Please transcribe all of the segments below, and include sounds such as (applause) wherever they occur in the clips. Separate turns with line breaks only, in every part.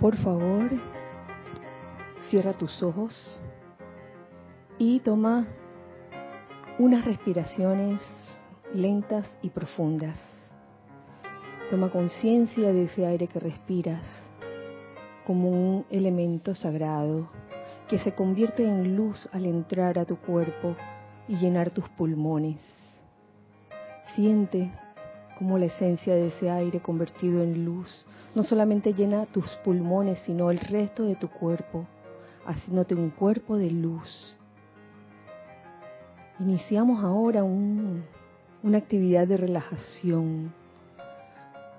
Por favor, cierra tus ojos y toma unas respiraciones lentas y profundas. Toma conciencia de ese aire que respiras como un elemento sagrado que se convierte en luz al entrar a tu cuerpo y llenar tus pulmones. Siente como la esencia de ese aire convertido en luz no solamente llena tus pulmones, sino el resto de tu cuerpo, haciéndote un cuerpo de luz. Iniciamos ahora una actividad de relajación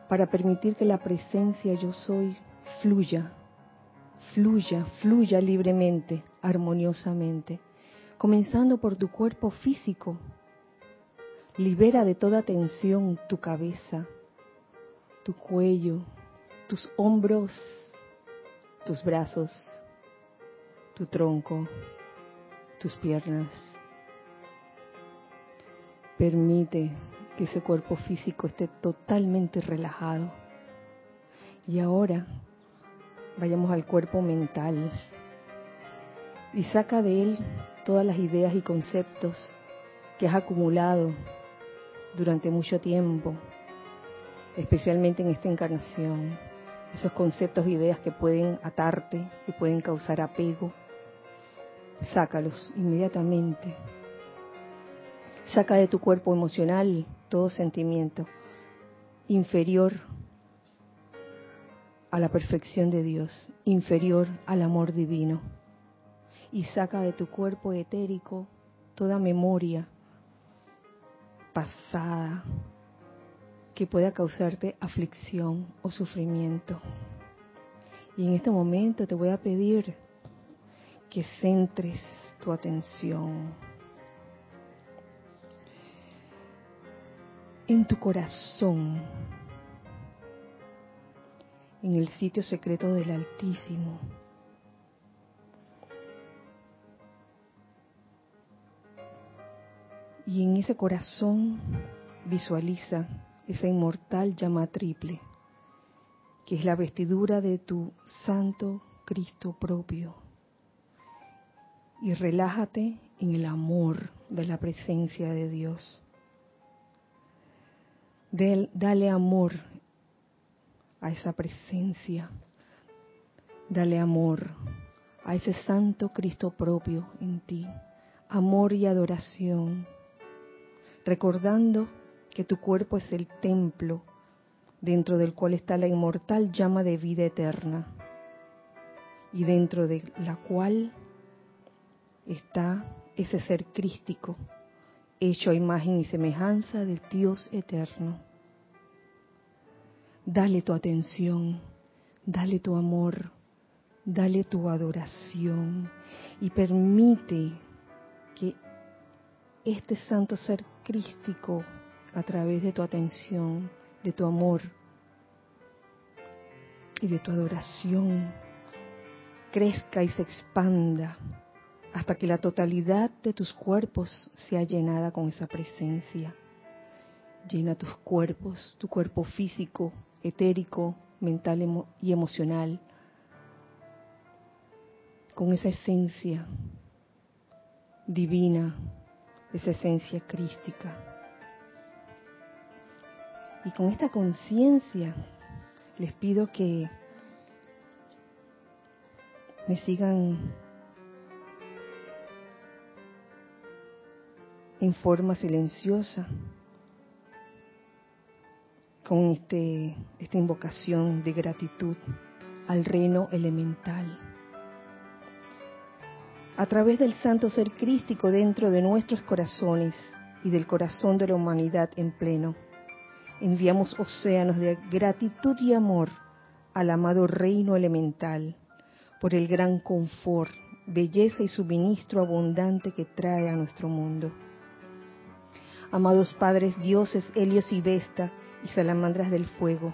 para permitir que la presencia yo soy fluya, fluya, fluya libremente, armoniosamente, comenzando por tu cuerpo físico. Libera de toda tensión tu cabeza, tu cuello, tus hombros, tus brazos, tu tronco, tus piernas. Permite que ese cuerpo físico esté totalmente relajado. Y ahora vayamos al cuerpo mental y saca de él todas las ideas y conceptos que has acumulado durante mucho tiempo, especialmente en esta encarnación esos conceptos e ideas que pueden atarte, que pueden causar apego, sácalos inmediatamente. Saca de tu cuerpo emocional todo sentimiento inferior a la perfección de Dios, inferior al amor divino. Y saca de tu cuerpo etérico toda memoria pasada, que pueda causarte aflicción o sufrimiento. Y en este momento te voy a pedir que centres tu atención en tu corazón, en el sitio secreto del Altísimo. Y en ese corazón visualiza esa inmortal llama triple, que es la vestidura de tu Santo Cristo propio. Y relájate en el amor de la presencia de Dios. dale amor a esa presencia. Dale amor a ese Santo Cristo propio en ti. Amor y adoración. Recordando que tu cuerpo es el templo dentro del cual está la inmortal llama de vida eterna y dentro de la cual está ese ser crístico, hecho a imagen y semejanza del Dios eterno. Dale tu atención, dale tu amor, dale tu adoración y permite que este santo ser crístico a través de tu atención, de tu amor y de tu adoración, crezca y se expanda hasta que la totalidad de tus cuerpos sea llenada con esa presencia. Llena tus cuerpos, tu cuerpo físico, etérico, mental y emocional, con esa esencia divina, esa esencia crística. Y con esta conciencia les pido que me sigan en forma silenciosa con este, esta invocación de gratitud al reino elemental. A través del santo ser crístico dentro de nuestros corazones y del corazón de la humanidad en pleno enviamos océanos de gratitud y amor al amado reino elemental por el gran confort, belleza y suministro abundante que trae a nuestro mundo. Amados padres dioses Helios y Vesta y salamandras del fuego,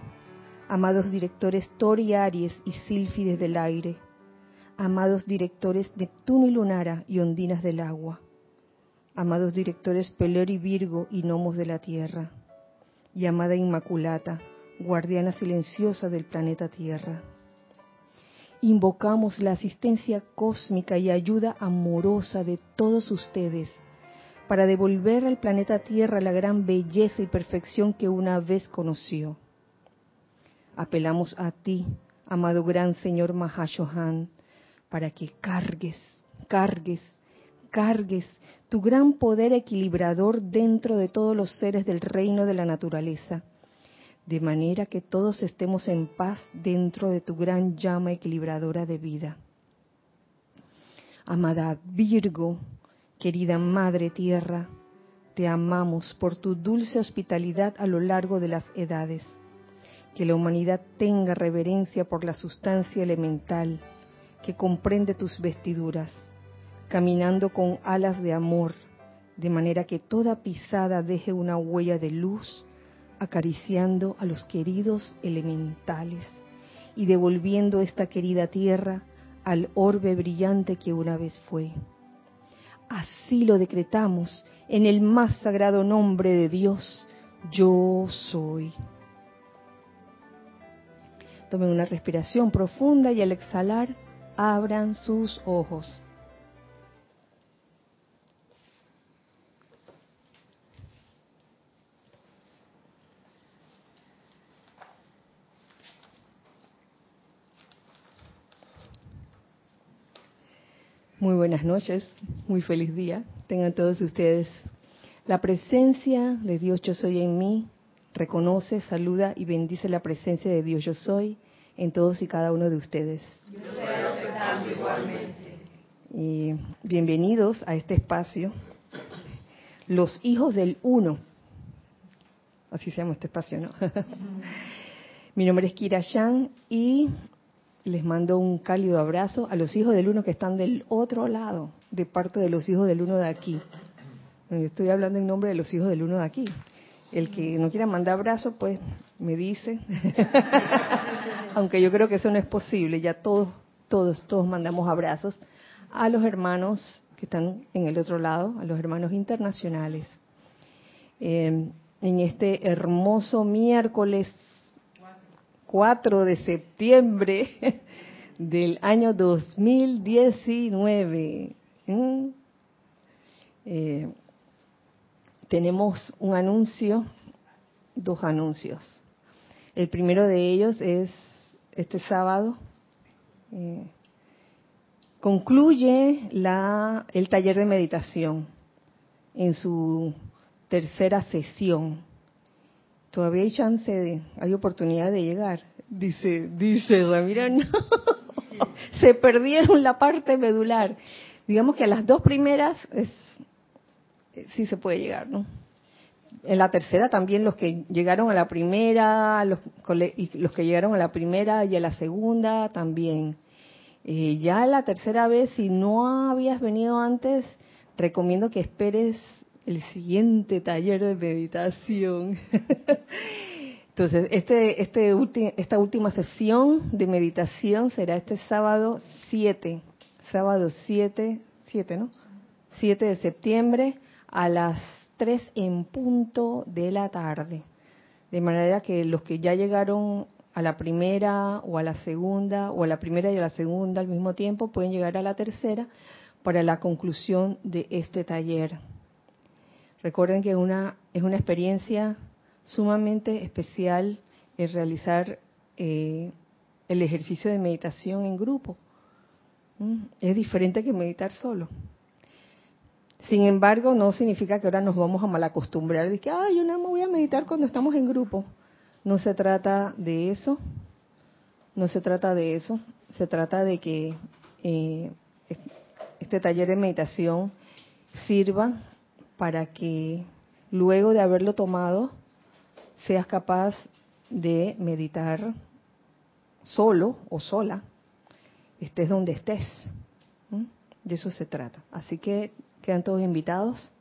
amados directores Thor y Aries y Sílfides del aire, amados directores Neptuno y Lunara y ondinas del agua, amados directores Pelor y Virgo y gnomos de la tierra, llamada Inmaculata, guardiana silenciosa del planeta Tierra. invocamos la asistencia cósmica y ayuda amorosa de todos ustedes para devolver al planeta Tierra la gran belleza y perfección que una vez conoció. Apelamos a ti, amado gran Señor Mahashohan, para que cargues, cargues, cargues tu gran poder equilibrador dentro de todos los seres del reino de la naturaleza, de manera que todos estemos en paz dentro de tu gran llama equilibradora de vida. Amada Virgo, querida Madre Tierra, te amamos por tu dulce hospitalidad a lo largo de las edades. Que la humanidad tenga reverencia por la sustancia elemental que comprende tus vestiduras, caminando con alas de amor, de manera que toda pisada deje una huella de luz, acariciando a los queridos elementales y devolviendo esta querida tierra al orbe brillante que una vez fue. Así lo decretamos en el más sagrado nombre de Dios, yo soy. Tomen una respiración profunda y al exhalar abran sus ojos. Muy buenas noches, muy feliz día. Tengan todos ustedes la presencia de Dios yo soy en mí. Reconoce, saluda y bendice la presencia de Dios yo soy en todos y cada uno de ustedes. Yo soy igualmente. Y bienvenidos a este espacio, los hijos del uno. Así se llama este espacio, ¿no? (laughs) Mi nombre es Kira Yang y les mando un cálido abrazo a los hijos del uno que están del otro lado, de parte de los hijos del uno de aquí. Estoy hablando en nombre de los hijos del uno de aquí. El que no quiera mandar abrazo, pues me dice. (laughs) Aunque yo creo que eso no es posible, ya todos, todos, todos mandamos abrazos a los hermanos que están en el otro lado, a los hermanos internacionales. Eh, en este hermoso miércoles 4 de septiembre (laughs) del año 2019. ¿Mm? Eh, tenemos un anuncio, dos anuncios. El primero de ellos es este sábado. Eh, concluye la, el taller de meditación en su tercera sesión todavía hay chance, de, hay oportunidad de llegar. Dice, dice Ramira, no, (laughs) se perdieron la parte medular. Digamos que a las dos primeras es, sí se puede llegar, ¿no? En la tercera también los que llegaron a la primera, los, y los que llegaron a la primera y a la segunda también. Eh, ya la tercera vez, si no habías venido antes, recomiendo que esperes el siguiente taller de meditación. (laughs) Entonces, este, este esta última sesión de meditación será este sábado 7, sábado 7, 7, ¿no? 7 de septiembre a las 3 en punto de la tarde. De manera que los que ya llegaron a la primera o a la segunda, o a la primera y a la segunda al mismo tiempo, pueden llegar a la tercera para la conclusión de este taller. Recuerden que una, es una experiencia sumamente especial el realizar eh, el ejercicio de meditación en grupo. ¿Mm? Es diferente que meditar solo. Sin embargo, no significa que ahora nos vamos a malacostumbrar de que, ay, yo no me voy a meditar cuando estamos en grupo. No se trata de eso. No se trata de eso. Se trata de que eh, este taller de meditación sirva para que luego de haberlo tomado seas capaz de meditar solo o sola, estés donde estés. De eso se trata. Así que quedan todos invitados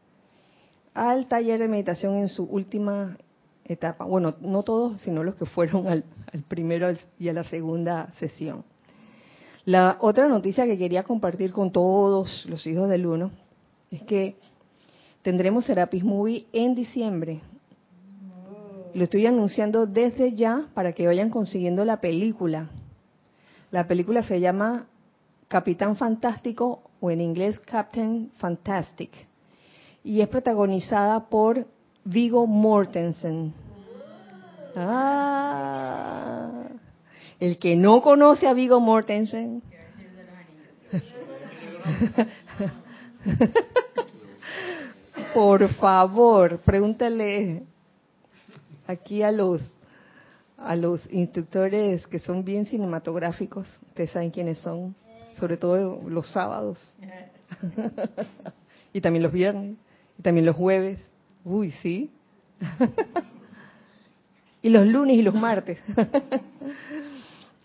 al taller de meditación en su última etapa. Bueno, no todos, sino los que fueron al, primero y a la segunda sesión. La otra noticia que quería compartir con todos los hijos del uno es que tendremos Serapis Movie en diciembre. Lo estoy anunciando desde ya para que vayan consiguiendo la película. La película se llama Capitán Fantástico o en inglés Captain Fantastic y es protagonizada por Vigo Mortensen. Ah, el que no conoce a Vigo Mortensen. (laughs) Por favor, pregúntale aquí a los a los instructores que son bien cinematográficos, ustedes saben quiénes son, sobre todo los sábados. (laughs) y también los viernes, y también los jueves. Uy, sí. (laughs) y los lunes y los martes. (laughs)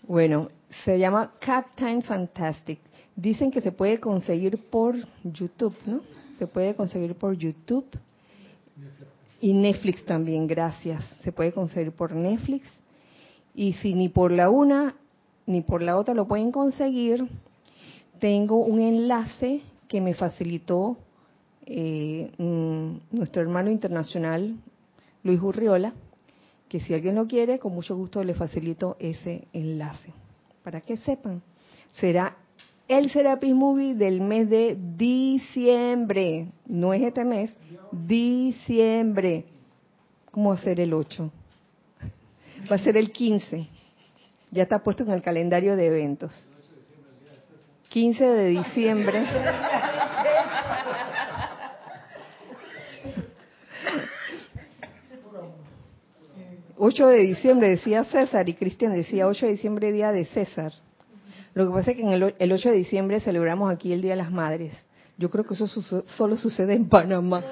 bueno, se llama Captain Fantastic. Dicen que se puede conseguir por YouTube, ¿no? Se puede conseguir por YouTube. Y Netflix también, gracias. Se puede conseguir por Netflix. Y si ni por la una ni por la otra lo pueden conseguir, tengo un enlace que me facilitó eh, nuestro hermano internacional, Luis Urriola, que si alguien lo quiere, con mucho gusto le facilito ese enlace. Para que sepan, será el Serapis Movie del mes de diciembre, no es este mes, diciembre. ¿Cómo ser el 8? Va a ser el 15. Ya está puesto en el calendario de eventos. 15 de diciembre. ...8 de diciembre decía César y Cristian decía 8 de diciembre día de César. Lo que pasa es que en el, el 8 de diciembre celebramos aquí el Día de las Madres. Yo creo que eso solo sucede en Panamá.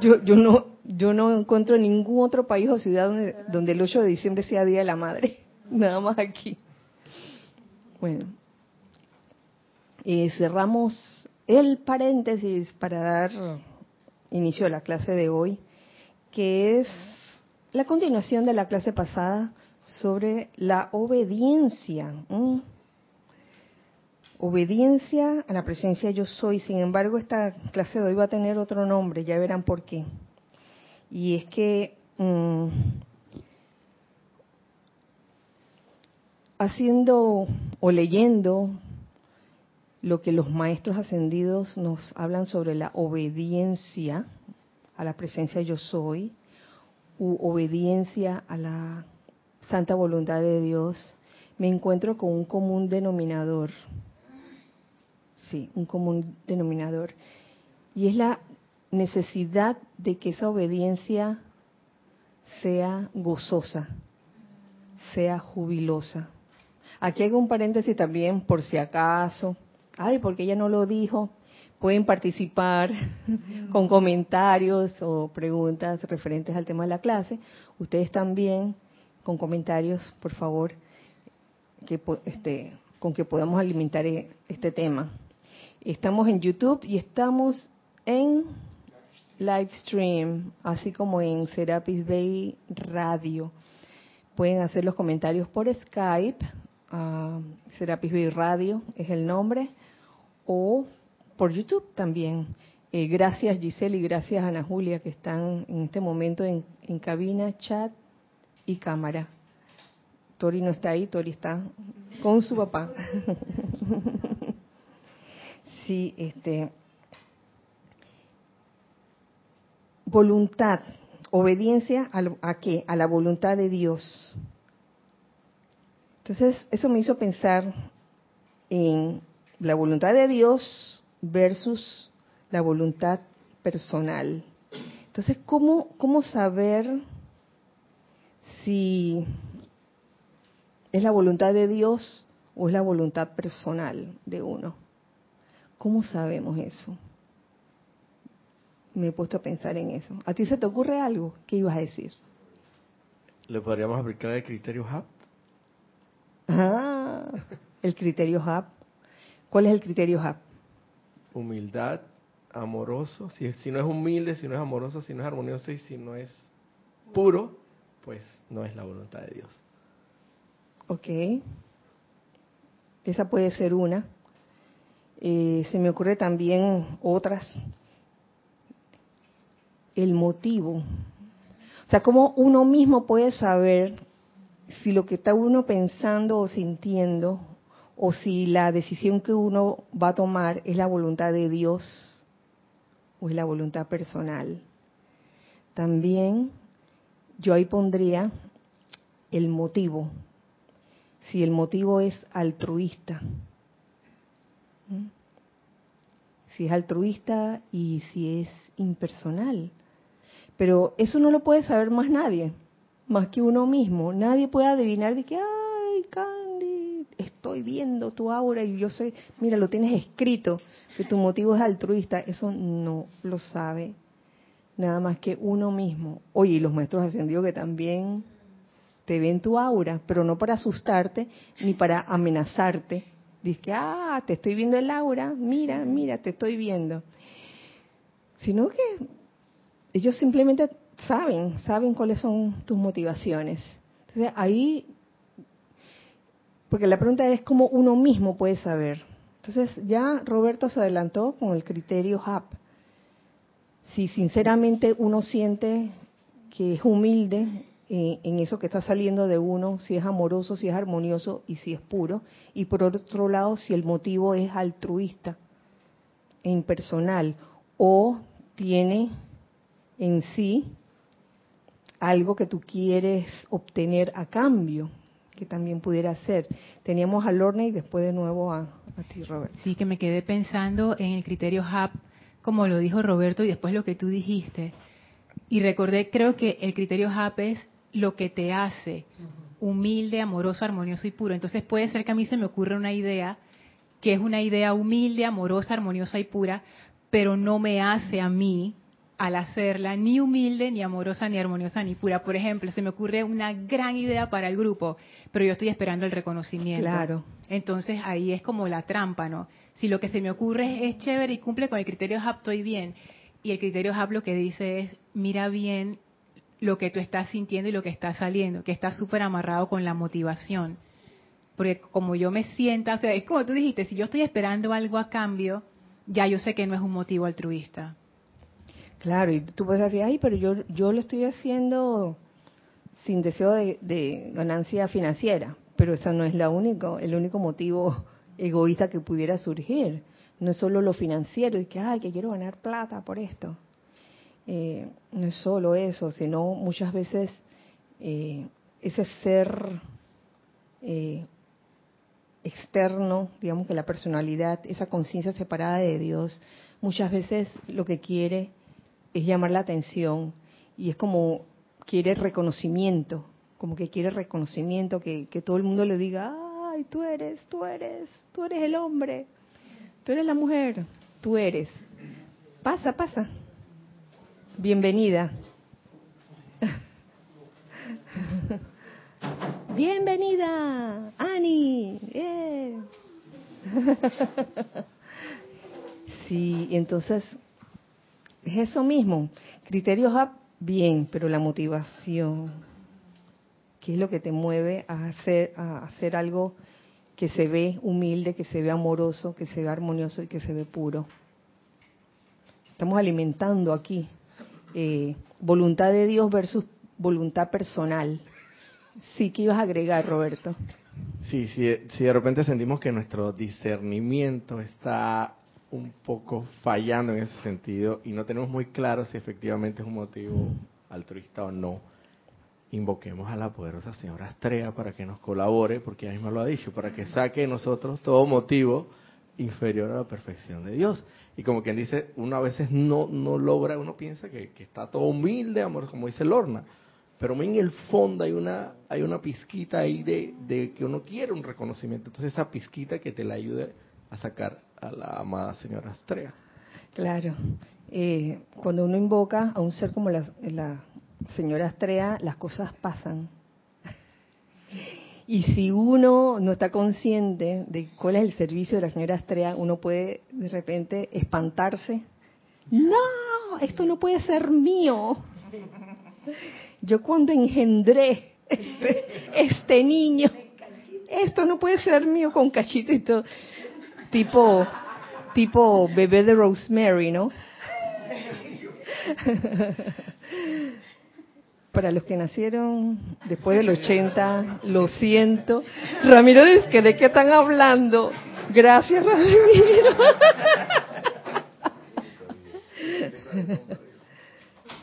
Yo, yo no yo no encuentro ningún otro país o ciudad donde, donde el 8 de diciembre sea Día de la Madre. (laughs) Nada más aquí. Bueno, eh, cerramos el paréntesis para dar inicio a la clase de hoy, que es la continuación de la clase pasada sobre la obediencia obediencia a la presencia yo soy. Sin embargo, esta clase de hoy va a tener otro nombre, ya verán por qué. Y es que mm, haciendo o leyendo lo que los maestros ascendidos nos hablan sobre la obediencia a la presencia yo soy, u obediencia a la santa voluntad de Dios, me encuentro con un común denominador sí, un común denominador. Y es la necesidad de que esa obediencia sea gozosa, sea jubilosa. Aquí hago un paréntesis también por si acaso. Ay, porque ella no lo dijo. Pueden participar (laughs) con comentarios o preguntas referentes al tema de la clase. Ustedes también con comentarios, por favor, que, este, con que podamos alimentar e, este tema. Estamos en YouTube y estamos en Livestream, así como en Serapis Bay Radio. Pueden hacer los comentarios por Skype, uh, Serapis Bay Radio es el nombre, o por YouTube también. Eh, gracias Giselle y gracias Ana Julia que están en este momento en, en cabina, chat y cámara. Tori no está ahí, Tori está con su papá. (laughs) sí, este, voluntad, obediencia a, a, qué? A la voluntad de Dios. Entonces, eso me hizo pensar en la voluntad de Dios versus la voluntad personal. Entonces, ¿cómo, cómo saber si es la voluntad de Dios o es la voluntad personal de uno? ¿Cómo sabemos eso? Me he puesto a pensar en eso. ¿A ti se te ocurre algo? ¿Qué ibas a decir?
¿Le podríamos aplicar el criterio HAP?
Ah, el criterio HAP. ¿Cuál es el criterio HAP?
Humildad, amoroso. Si, si no es humilde, si no es amoroso, si no es armonioso y si no es puro, pues no es la voluntad de Dios.
Ok. Esa puede ser una. Eh, se me ocurre también otras. El motivo. O sea, cómo uno mismo puede saber si lo que está uno pensando o sintiendo o si la decisión que uno va a tomar es la voluntad de Dios o es la voluntad personal. También yo ahí pondría el motivo, si el motivo es altruista. Si es altruista y si es impersonal. Pero eso no lo puede saber más nadie, más que uno mismo. Nadie puede adivinar de que, ay, Candy, estoy viendo tu aura y yo sé, mira, lo tienes escrito, que tu motivo es altruista. Eso no lo sabe nada más que uno mismo. Oye, y los maestros ascendidos que también te ven tu aura, pero no para asustarte ni para amenazarte. Dice que, ah, te estoy viendo el aura, mira, mira, te estoy viendo. Sino que ellos simplemente saben, saben cuáles son tus motivaciones. Entonces ahí, porque la pregunta es cómo uno mismo puede saber. Entonces ya Roberto se adelantó con el criterio HAP. Si sinceramente uno siente que es humilde eh, en eso que está saliendo de uno, si es amoroso, si es armonioso y si es puro. Y por otro lado, si el motivo es altruista e impersonal o tiene en sí algo que tú quieres obtener a cambio, que también pudiera ser. Teníamos a Lorna y después de nuevo a, ti, Roberto.
Sí, que me quedé pensando en el criterio HAP, como lo dijo Roberto, y después lo que tú dijiste. Y recordé, creo que el criterio HAP es lo que te hace humilde, amoroso, armonioso y puro. Entonces puede ser que a mí se me ocurra una idea que es una idea humilde, amorosa, armoniosa y pura, pero no me hace a mí al hacerla ni humilde, ni amorosa, ni armoniosa, ni pura. Por ejemplo, se me ocurre una gran idea para el grupo, pero yo estoy esperando el reconocimiento.
Claro.
Entonces ahí es como la trampa, ¿no? Si lo que se me ocurre es, chévere y cumple con el criterio HAP, estoy bien. Y el criterio HAP lo que dice es, mira bien lo que tú estás sintiendo y lo que está saliendo, que está súper amarrado con la motivación. Porque como yo me sienta, o sea, es como tú dijiste, si yo estoy esperando algo a cambio, ya yo sé que no es un motivo altruista.
Claro, y tú puedes decir, ay, pero yo, yo lo estoy haciendo sin deseo de, ganancia financiera, pero eso no es la único, el único motivo (laughs) egoísta que pudiera surgir. No es solo lo financiero, y que, ay, que quiero ganar plata por esto. Eh, no es solo eso, sino muchas veces eh, ese ser eh, externo, digamos que la personalidad, esa conciencia separada de Dios, muchas veces lo que quiere es llamar la atención y es como quiere reconocimiento, como que quiere reconocimiento, que, que todo el mundo le diga, ay, tú eres, tú eres, tú eres el hombre, tú eres la mujer, tú eres. Pasa, pasa. Bienvenida. Bienvenida, Ani. Sí, entonces es eso mismo. Criterios up, bien, pero la motivación, ¿qué es lo que te mueve a hacer, a hacer algo que se ve humilde, que se ve amoroso, que se ve armonioso y que se ve puro? Estamos alimentando aquí eh, voluntad de Dios versus voluntad personal. Sí, ¿qué ibas a agregar, Roberto?
Sí, sí, si de repente sentimos que nuestro discernimiento está un poco fallando en ese sentido y no tenemos muy claro si efectivamente es un motivo altruista o no, invoquemos a la poderosa señora Astrea para que nos colabore, porque ella misma lo ha dicho, para que saque nosotros todo motivo inferior a la perfección de Dios. Y como quien dice, uno a veces no, no logra, uno piensa que, está todo humilde, amor, como dice Lorna, pero en el fondo hay una, hay una pizquita ahí de, de que uno quiere un reconocimiento. Entonces esa pizquita que te la ayude a sacar a la amada señora Astrea.
Claro. Eh, cuando uno invoca a un ser como la, señora Astrea, las cosas pasan. Y si uno no está consciente de cuál es el servicio de la señora Astrea, uno puede de repente espantarse. No, esto no puede ser mío. Yo cuando engendré este, este niño, esto no puede ser mío con cachito y todo tipo, tipo bebé de Rosemary, ¿no? (laughs) para los que nacieron después del 80, lo siento. Ramiro dice de qué están hablando. Gracias, Ramiro. (laughs)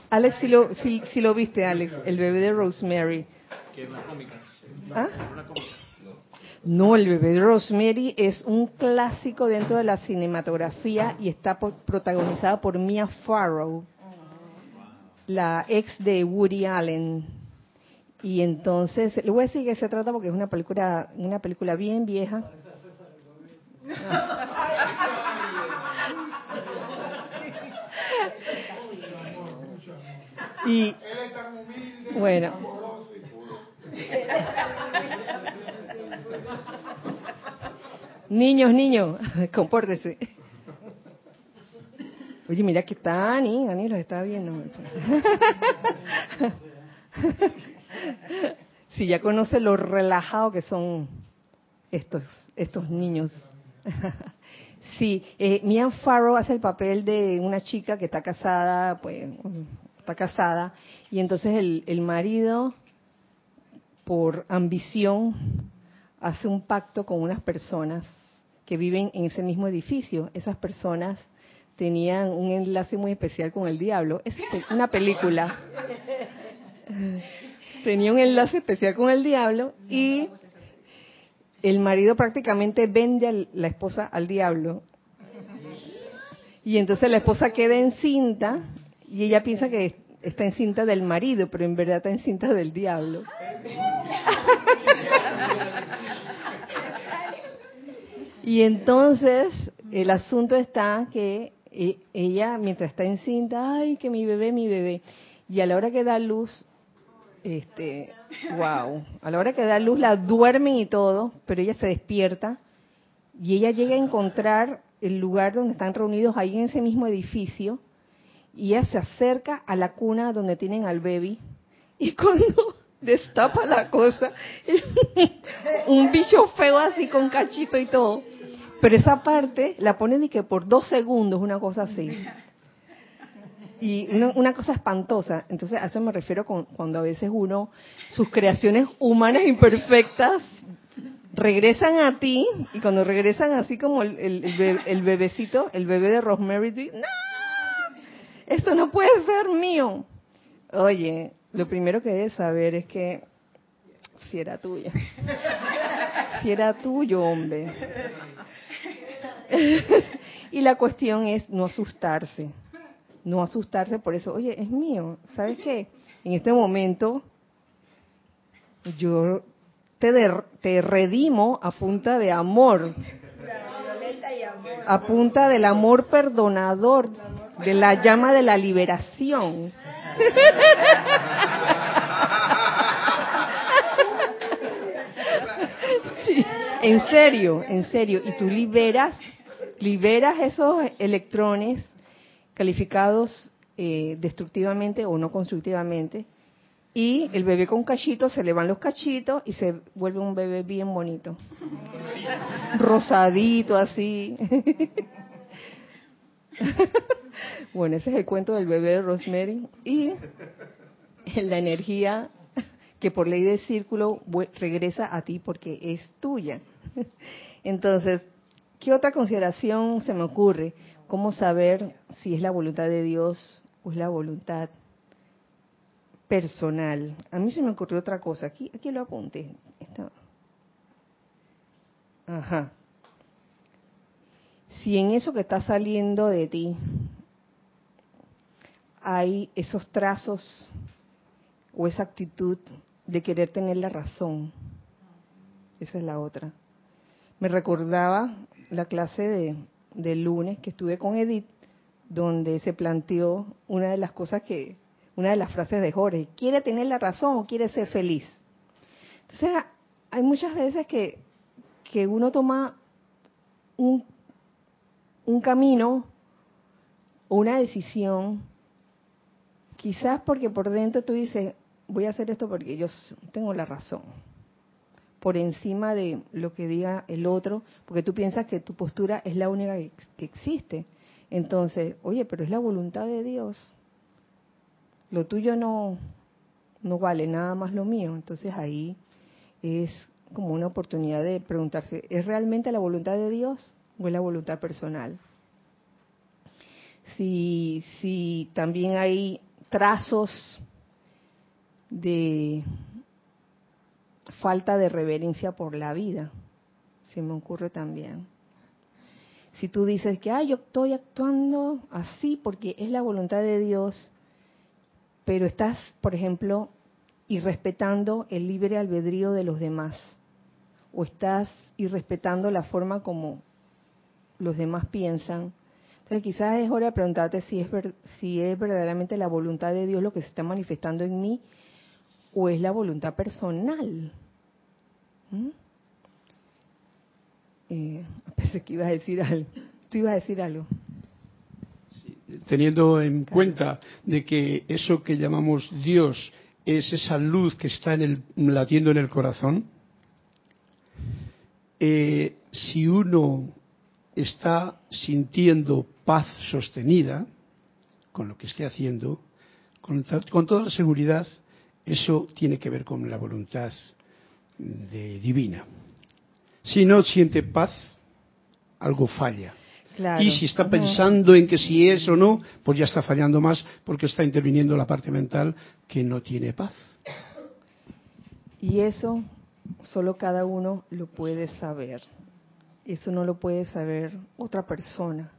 Alex, si lo, si, lo viste, Alex, el bebé de Rosemary. ¿Ah? No, el bebé de Rosemary es un clásico dentro de la cinematografía y está protagonizada por Mia Farrow, la ex de Woody Allen. Y entonces, le voy a decir que se trata porque es una película, una película bien vieja. Y bueno. Niños, niños, (laughs) compórtese. Oye, mira que está Ani, Ani los está viendo. (laughs) Si ya conoce lo relajado que son estos, estos niños. (laughs) Sí, eh, Mia Farrow hace el papel de una chica que está casada, pues está casada, y entonces el, el marido, por ambición, hace un pacto con unas personas que viven en ese mismo edificio. Esas personas tenían un enlace muy especial con el diablo. Es una película. Tenía un enlace especial con el diablo y el marido prácticamente vende a la esposa al diablo. Y entonces la esposa queda encinta y ella piensa que está encinta del marido, pero en verdad está encinta del diablo. (laughs) y entonces el asunto está que ella, mientras está encinta, ay, que mi bebé, mi bebé. Y a la hora que da luz, este, wow, a la hora que da luz la duermen y todo, pero ella se despierta y ella llega a encontrar el lugar donde están reunidos ahí en ese mismo edificio y ella se acerca a la cuna donde tienen al baby y (laughs) cuando destapa la cosa, (laughs) un bicho feo así con cachito y todo. Pero esa parte la ponen y que por dos segundos, una cosa así y una, cosa espantosa. Entonces, a eso me refiero con, cuando a veces uno, sus creaciones humanas imperfectas regresan a ti y cuando regresan así como el, el, bebecito, el bebé de Rosemary, ¡no! Esto no puede ser mío. Oye, lo primero que debes saber es que si era tuya. Si era tuyo, hombre. (laughs) y la cuestión es no asustarse. No asustarse por eso, oye, es mío, ¿sabes qué? En este momento yo te, te redimo a punta de amor, a punta del amor perdonador, de la llama de la liberación. (laughs) en serio, en serio, y tú liberas, liberas esos electrones calificados eh, destructivamente o no constructivamente. Y el bebé con cachito se le van los cachitos y se vuelve un bebé bien bonito. Rosadito así. (laughs) bueno, ese es el cuento del bebé de Rosemary. Y la energía que por ley de círculo regresa a ti porque es tuya. Entonces, ¿qué otra consideración se me ocurre? ¿Cómo saber si es la voluntad de Dios o es la voluntad personal? A mí se me ocurrió otra cosa. Aquí, aquí lo apunté. Ajá. Si en eso que está saliendo de ti hay esos trazos o esa actitud de querer tener la razón. Esa es la otra. Me recordaba la clase de, del lunes que estuve con Edith, donde se planteó una de las cosas que, una de las frases de Jorge, ¿quiere tener la razón o quiere ser feliz? Entonces, hay muchas veces que, que uno toma un, un camino o una decisión, quizás porque por dentro tú dices, voy a hacer esto porque yo tengo la razón por encima de lo que diga el otro, porque tú piensas que tu postura es la única que, existe. Entonces, oye, pero es la voluntad de Dios. Lo tuyo no, no vale nada más lo mío. Entonces ahí es como una oportunidad de preguntarse, ¿es realmente la voluntad de Dios o es la voluntad personal? Si, si también hay trazos de falta de reverencia por la vida, se me ocurre también. Si tú dices que, ah, yo estoy actuando así porque es la voluntad de Dios, pero estás, por ejemplo, irrespetando el libre albedrío de los demás, o estás irrespetando la forma como los demás piensan. Entonces quizás es hora de preguntarte si es, si es verdaderamente la voluntad de Dios lo que se está manifestando en mí o es la voluntad personal. ¿Mm? Eh, (laughs) pensé que ibas a decir algo. Tú ibas a decir algo.
teniendo en cuenta de que eso que llamamos Dios es esa luz que está en el, latiendo en el corazón, eh, si uno está sintiendo paz sostenida con lo que esté haciendo, con, con toda seguridad, eso tiene que ver con la voluntad de divina. Si no siente paz, algo falla. Y si está pensando en que si es o no, pues ya está fallando más porque está interviniendo la parte mental que no tiene paz.
Y eso solo cada uno lo puede saber. Eso no lo puede saber otra persona.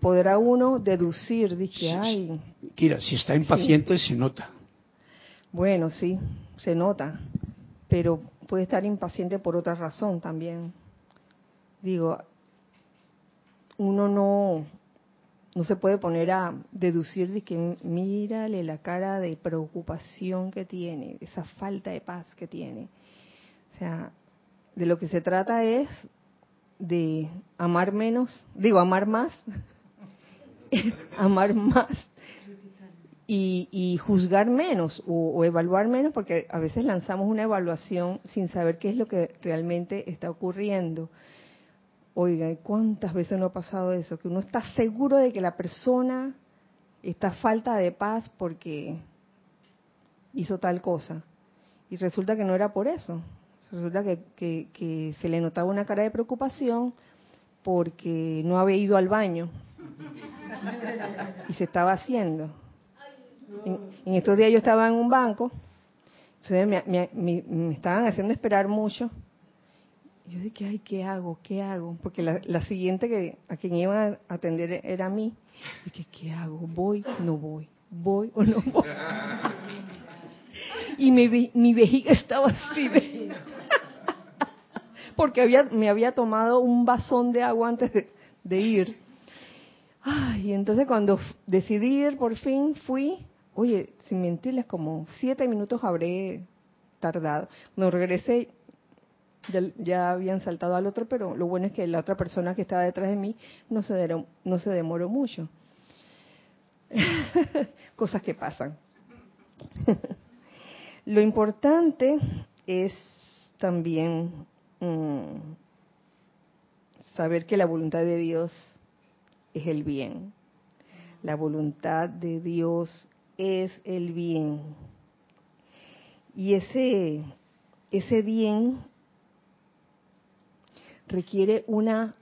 Podrá uno deducir, dice, ay.
Kira, si está impaciente se nota.
Bueno, sí, se nota. Pero puede estar impaciente por otra razón también. Digo, uno no, no se puede poner a deducir de que mírale la cara de preocupación que tiene, esa falta de paz que tiene. O sea, de lo que se trata es de amar menos, digo, amar más, (laughs) amar más y, juzgar menos o, evaluar menos, porque a veces lanzamos una evaluación sin saber qué es lo que realmente está ocurriendo. Oiga, ¿cuántas veces no ha pasado eso? Que uno está seguro de que la persona está falta de paz porque hizo tal cosa. Y resulta que no era por eso. Resulta que, que se le notaba una cara de preocupación porque no había ido al baño y se estaba haciendo. En, estos días yo estaba en un banco, entonces me, estaban haciendo esperar mucho. Yo dije, ay, ¿qué hago? ¿Qué hago? Porque la, siguiente que a quien iba a atender era a mí. Dije, ¿qué hago? ¿Voy? ¿No voy? ¿Voy o no voy? (laughs) Y mi, mi vejiga estaba así. Porque había, me había tomado un vasón de agua antes de, ir. Ay, entonces cuando decidí ir, por fin fui Oye, sin mentirles, como siete minutos habré tardado. Cuando regresé, ya, habían saltado al otro, pero lo bueno es que la otra persona que estaba detrás de mí no se, no se demoró mucho. (laughs) Cosas que pasan. (laughs) lo importante es también mm, saber que la voluntad de Dios es el bien. La voluntad de Dios es el bien. Y ese, ese bien requiere una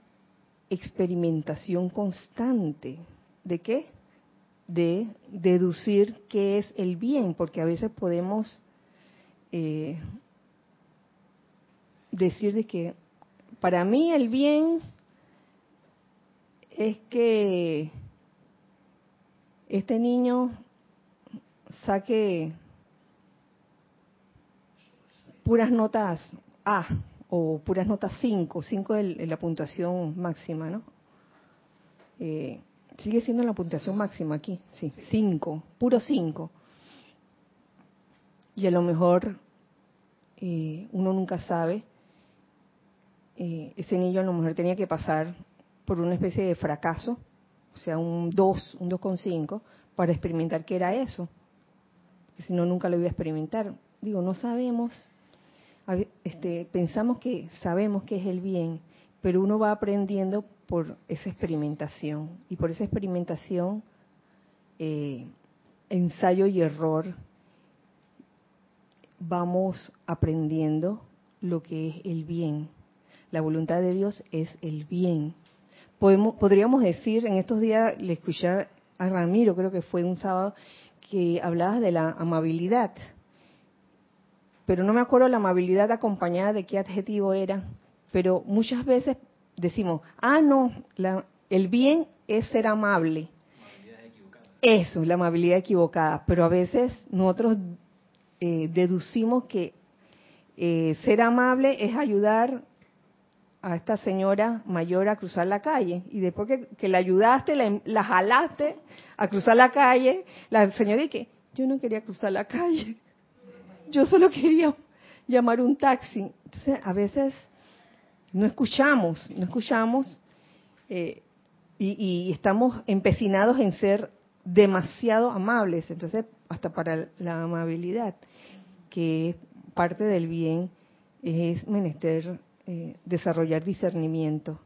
experimentación constante. ¿De qué? De deducir qué es el bien, porque a veces podemos eh, decir de que para mí el bien es que este niño saque puras notas A o puras notas 5, 5 es la puntuación máxima, ¿no? Eh, sigue siendo la puntuación máxima aquí, sí, 5, puro 5. Y a lo mejor eh, uno nunca sabe, eh, ese niño a lo mejor tenía que pasar por una especie de fracaso, o sea, un 2, un 2,5, para experimentar qué era eso si no nunca lo iba a experimentar. Digo, no sabemos, este, pensamos que sabemos que es el bien, pero uno va aprendiendo por esa experimentación y por esa experimentación eh, ensayo y error vamos aprendiendo lo que es el bien. La voluntad de Dios es el bien. Podemos, podríamos decir, en estos días le escuché a Ramiro, creo que fue un sábado, que hablabas de la amabilidad. Pero no me acuerdo la amabilidad acompañada de qué adjetivo era. Pero muchas veces decimos, ah, no, el bien es ser amable. Eso, la amabilidad equivocada. Pero a veces nosotros eh, deducimos que eh, ser amable es ayudar a esta señora mayor a cruzar la calle. Y después que, la ayudaste, la, jalaste a cruzar la calle, la señora dice, yo no quería cruzar la calle, yo solo quería llamar un taxi. Entonces, a veces no escuchamos, no escuchamos eh, y, y, estamos empecinados en ser demasiado amables. Entonces, hasta para la amabilidad, que es parte del bien, es menester eh, desarrollar discernimiento.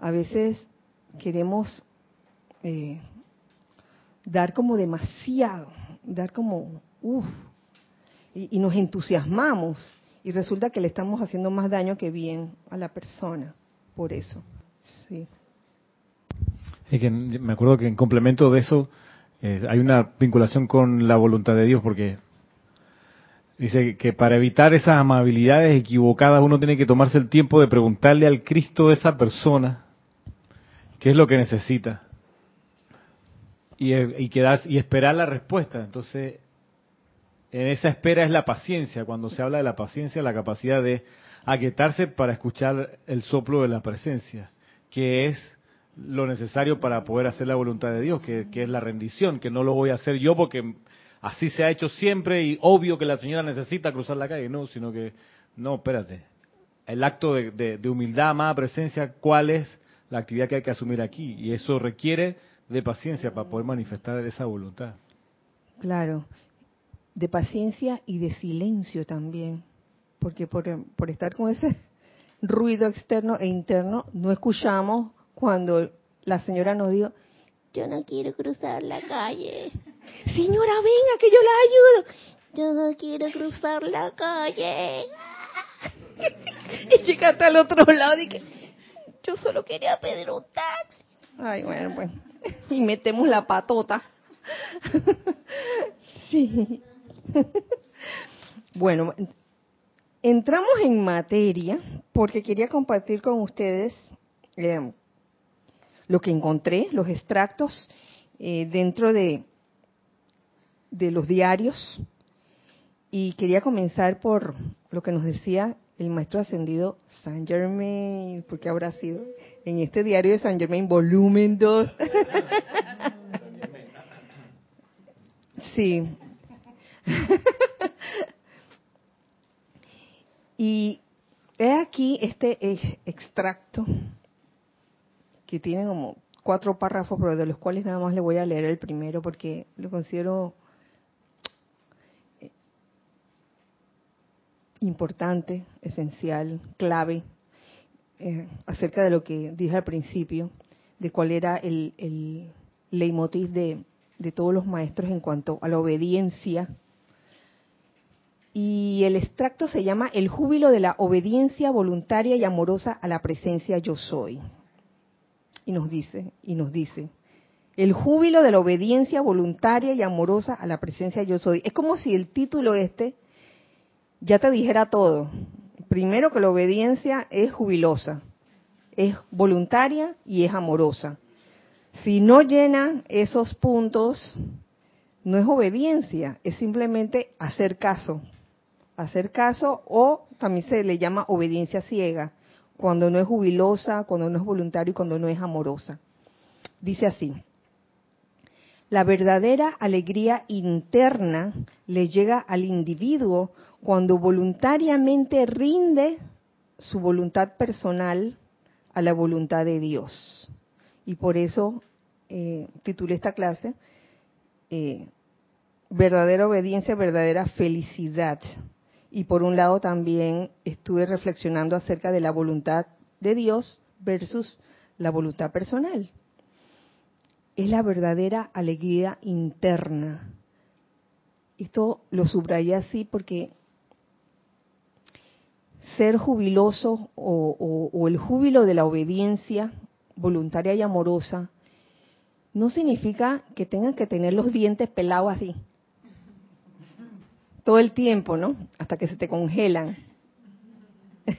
A veces queremos eh, dar como demasiado, dar como, uff, y, nos entusiasmamos y resulta que le estamos haciendo más daño que bien a la persona, por eso. Sí.
que me acuerdo que en complemento de eso eh, hay una vinculación con la voluntad de Dios, porque Dice que para evitar esas amabilidades equivocadas uno tiene que tomarse el tiempo de preguntarle al Cristo de esa persona qué es lo que necesita y, y, y esperar la respuesta. Entonces, en esa espera es la paciencia. Cuando se habla de la paciencia, la capacidad de aquietarse para escuchar el soplo de la presencia, que es lo necesario para poder hacer la voluntad de Dios, que es la rendición, que no lo voy a hacer yo porque así se ha hecho siempre y obvio que la señora necesita cruzar la calle, no, sino que, no, espérate, el acto de, humildad, amada presencia, ¿cuál es la actividad que hay que asumir aquí? Y eso requiere de paciencia para poder manifestar esa voluntad.
Claro, de paciencia y de silencio también, porque por, por estar con ese ruido externo e interno, no escuchamos cuando la señora nos dijo, yo no quiero cruzar la calle. Señora, venga, que yo la ayudo. Yo no quiero cruzar la calle. (laughs) y llega hasta el otro lado y que yo solo quería pedir un taxi. Ay, bueno, pues. Y metemos la patota. (laughs) sí. (laughs) bueno, entramos en materia porque quería compartir con ustedes eh, lo que encontré, los extractos eh, dentro de, de los diarios. Y quería comenzar por lo que nos decía el maestro ascendido San Germain, porque habrá sido en este diario de San Germain, volumen 2. (laughs) sí. (laughs) y he aquí este extracto que tiene como cuatro párrafos, pero de los cuales nada más le voy a leer el primero porque lo considero eh, importante, esencial, clave, eh, acerca de lo que dije al principio, de cuál era el, el leitmotiv de, de todos los maestros en cuanto a la obediencia. Y el extracto se llama El júbilo de la obediencia voluntaria y amorosa a la presencia yo soy y nos dice, y nos dice, el júbilo de la obediencia voluntaria y amorosa a la presencia yo soy. Es como si el título este ya te dijera todo. Primero que la obediencia es jubilosa, es voluntaria y es amorosa. Si no llena esos puntos, no es obediencia, es simplemente hacer caso. Hacer caso o también se le llama obediencia ciega cuando no es jubilosa, cuando no es voluntario y cuando no es amorosa. Dice así, la verdadera alegría interna le llega al individuo cuando voluntariamente rinde su voluntad personal a la voluntad de Dios. Y por eso eh, titulé esta clase eh, Verdadera obediencia, verdadera felicidad y por un lado también estuve reflexionando acerca de la voluntad de Dios versus la voluntad personal. es la verdadera alegría interna. Esto lo subrayé así porque ser jubiloso o, el júbilo de la obediencia voluntaria y amorosa no significa que tengan que tener los dientes pelados así todo el tiempo, ¿no? Hasta que se te congelan. (laughs)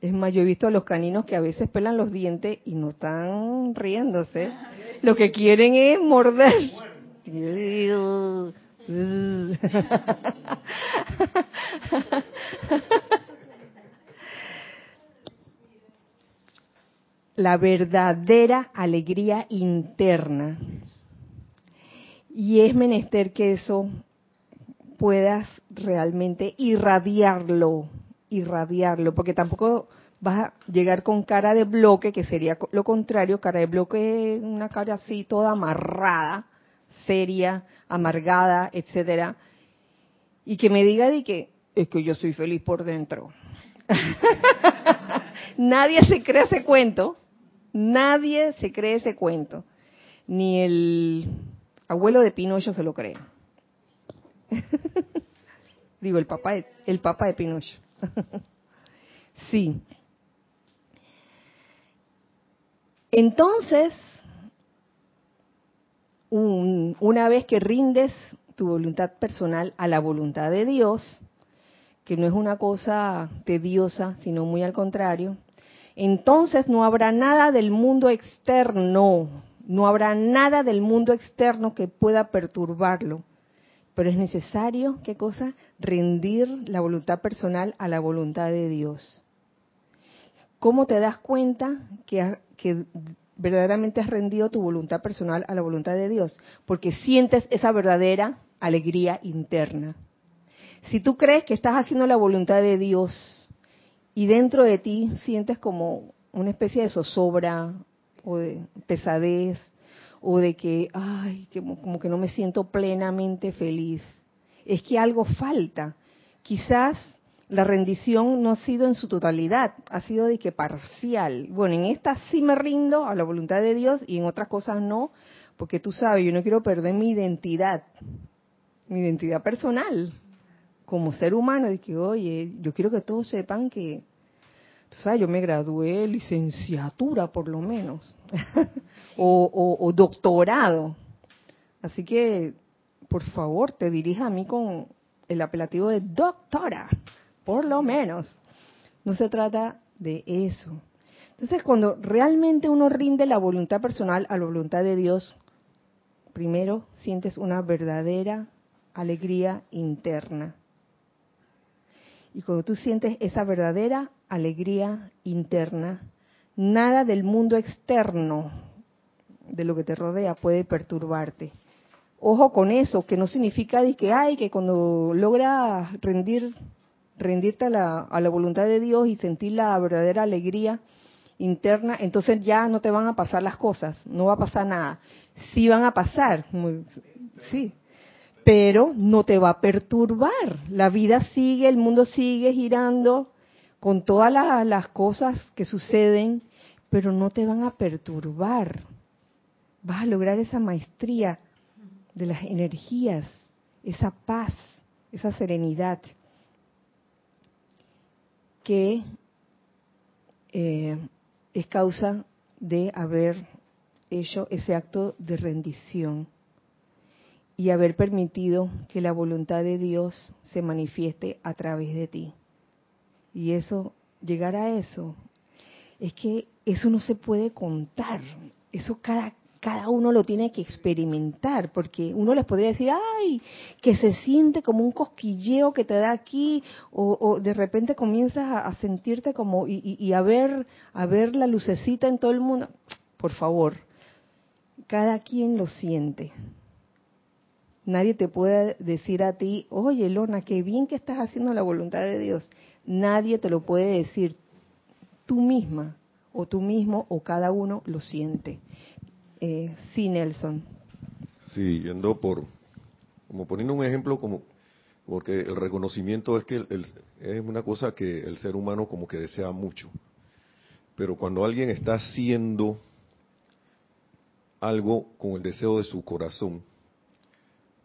Es más, yo he visto a los caninos que a veces pelan los dientes y no están riéndose. Lo que quieren es morder. (laughs) La verdadera alegría interna. Y es menester que eso puedas realmente irradiarlo, irradiarlo, porque tampoco vas a llegar con cara de bloque, que sería lo contrario, cara de bloque, una cara así toda amarrada, seria, amargada, etcétera, y que me diga de que es que yo soy feliz por dentro. (laughs) nadie se cree ese cuento, nadie se cree ese cuento, ni el abuelo de Pinocho se lo cree. (laughs) Digo, el papá el papá de Pinocho. (laughs) sí. Entonces, una vez que rindes tu voluntad personal a la voluntad de Dios, que no es una cosa tediosa, sino muy al contrario, entonces no habrá nada del mundo externo, no habrá nada del mundo externo que pueda perturbarlo, pero es necesario, ¿qué cosa? Rendir la voluntad personal a la voluntad de Dios. ¿Cómo te das cuenta que, que verdaderamente has rendido tu voluntad personal a la voluntad de Dios? Porque sientes esa verdadera alegría interna. Si tú crees que estás haciendo la voluntad de Dios y dentro de ti sientes como una especie de zozobra o de pesadez o de que, ay, que, como que no me siento plenamente feliz. Es que algo falta. Quizás la rendición no ha sido en su totalidad, ha sido de que parcial. Bueno, en esta sí me rindo a la voluntad de Dios y en otras cosas no, porque tú sabes, yo no quiero perder mi identidad, mi identidad personal como ser humano, de que, oye, yo quiero que todos sepan que Tú sabes, yo me gradué licenciatura por lo menos, (laughs) o, doctorado. Así que, por favor, te dirija a mí con el apelativo de doctora, por lo menos. No se trata de eso. Entonces, cuando realmente uno rinde la voluntad personal a la voluntad de Dios, primero sientes una verdadera alegría interna. Y cuando tú sientes esa verdadera alegría interna, nada del mundo externo, de lo que te rodea, puede perturbarte. Ojo con eso, que no significa que, ay, que cuando logras rendir, rendirte a la, a la voluntad de Dios y sentir la verdadera alegría interna, entonces ya no te van a pasar las cosas, no va a pasar nada. Sí van a pasar, sí, pero no te va a perturbar. La vida sigue, el mundo sigue girando con todas las, cosas que suceden, pero no te van a perturbar. Vas a lograr esa maestría de las energías, esa paz, esa serenidad que eh, es causa de haber hecho ese acto de rendición y haber permitido que la voluntad de Dios se manifieste a través de ti. Y eso, llegar a eso, es que eso no se puede contar. Eso cada, cada uno lo tiene que experimentar, porque uno les podría decir, ay, que se siente como un cosquilleo que te da aquí, o, de repente comienzas a, sentirte como, y, y, a, ver, a ver la lucecita en todo el mundo. Por favor, cada quien lo siente. Nadie te puede decir a ti, oye, Lorna, qué bien que estás haciendo la voluntad de Dios. Nadie te lo puede decir. Tú misma, o tú mismo, o cada uno lo siente. Eh, sí, Nelson.
Sí, yendo por, como poniendo un ejemplo, como porque el reconocimiento es que es una cosa que el ser humano como que desea mucho. Pero cuando alguien está haciendo algo con el deseo de su corazón,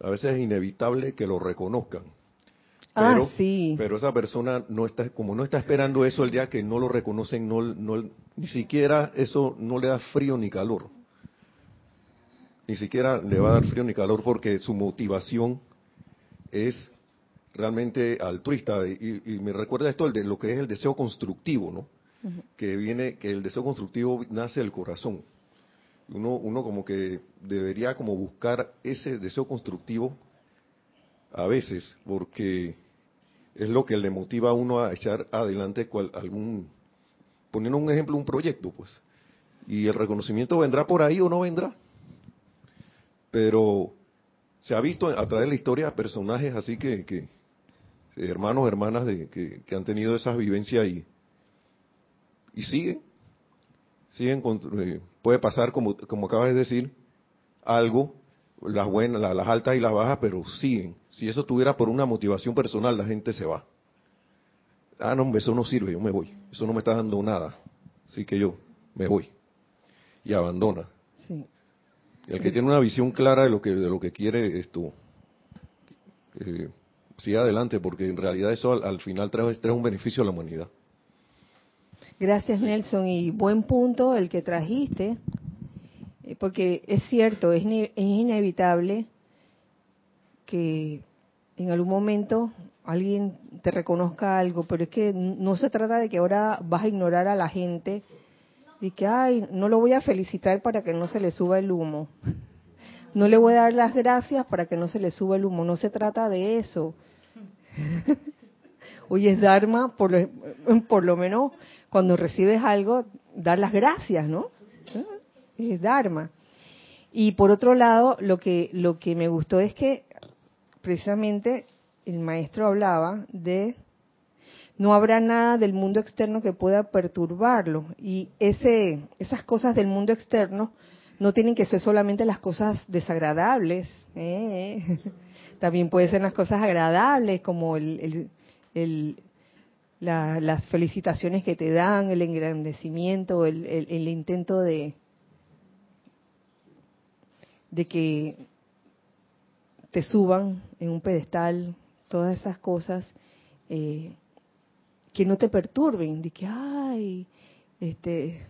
a veces es inevitable que lo reconozcan.
Ah,
Pero,
sí.
pero esa persona no está, como no está esperando eso el día que no lo reconocen, no, no, ni siquiera eso no le da frío ni calor. Ni siquiera le va a dar frío ni calor porque su motivación es realmente altruista. Y, y me recuerda esto el de lo que es el deseo constructivo, ¿no? Que viene, que el deseo constructivo nace del corazón. Uno, uno como que debería como buscar ese deseo constructivo a veces, porque es lo que le motiva a uno a echar adelante cual, algún, poniendo un ejemplo, un proyecto, pues. Y el reconocimiento vendrá por ahí o no vendrá. Pero se ha visto a través de la historia personajes así que, que hermanos, hermanas de, que, han tenido esas vivencias y, y siguen, siguen, con, eh, puede pasar como, como acabas de decir, algo, las buenas, la- las altas y las bajas, pero siguen. Si eso tuviera por una motivación personal, la gente se va. Ah, no, eso no sirve, yo me voy. Eso no me está dando nada. Así que yo me voy. Y abandona. El que tiene una visión clara de lo que de lo que quiere esto eh, sigue adelante porque en realidad eso al, al final trae, trae un beneficio a la humanidad.
Gracias Nelson y buen punto el que trajiste, eh, porque es cierto, es, ne- es inevitable que en algún momento alguien te reconozca algo, pero es que no se trata de que ahora vas a ignorar a la gente y que, ay, no lo voy a felicitar para que no se le suba el humo. No le voy a dar las gracias para que no se le suba el humo. No se trata de eso. (laughs) Hoy es Dharma, por lo, por lo menos cuando recibes algo, dar las gracias, ¿no? Es Dharma. Y por otro lado, lo que, lo que me gustó es que precisamente el maestro hablaba de no habrá nada del mundo externo que pueda perturbarlo. Y ese, esas cosas del mundo externo no tienen que ser solamente las cosas desagradables. ¿eh? (laughs) También pueden ser las cosas agradables, como el, el- el- la- las felicitaciones que te dan, el engrandecimiento, el, el- intento de, de que te suban en un pedestal, todas esas cosas. eh, que no te perturben, de que, ay, este,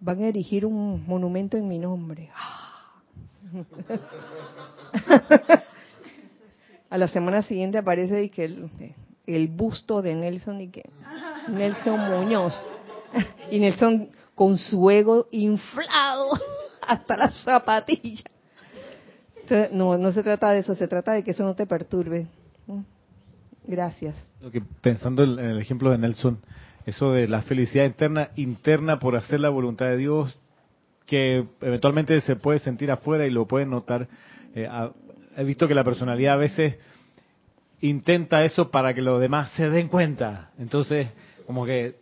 van a erigir un monumento en mi nombre. Ah. (laughs) a la semana siguiente aparece y que el, busto de Nelson y que Nelson Muñoz (laughs) y Nelson con su ego inflado (laughs) hasta la zapatilla. No, no se trata de eso, se trata de que eso no te perturbe. Gracias.
Lo que pensando en el ejemplo de Nelson, eso de la felicidad interna, interna por hacer la voluntad de Dios, que eventualmente se puede sentir afuera y lo pueden notar. Eh, he visto que la personalidad a veces intenta eso para que los demás se den cuenta. Entonces, como que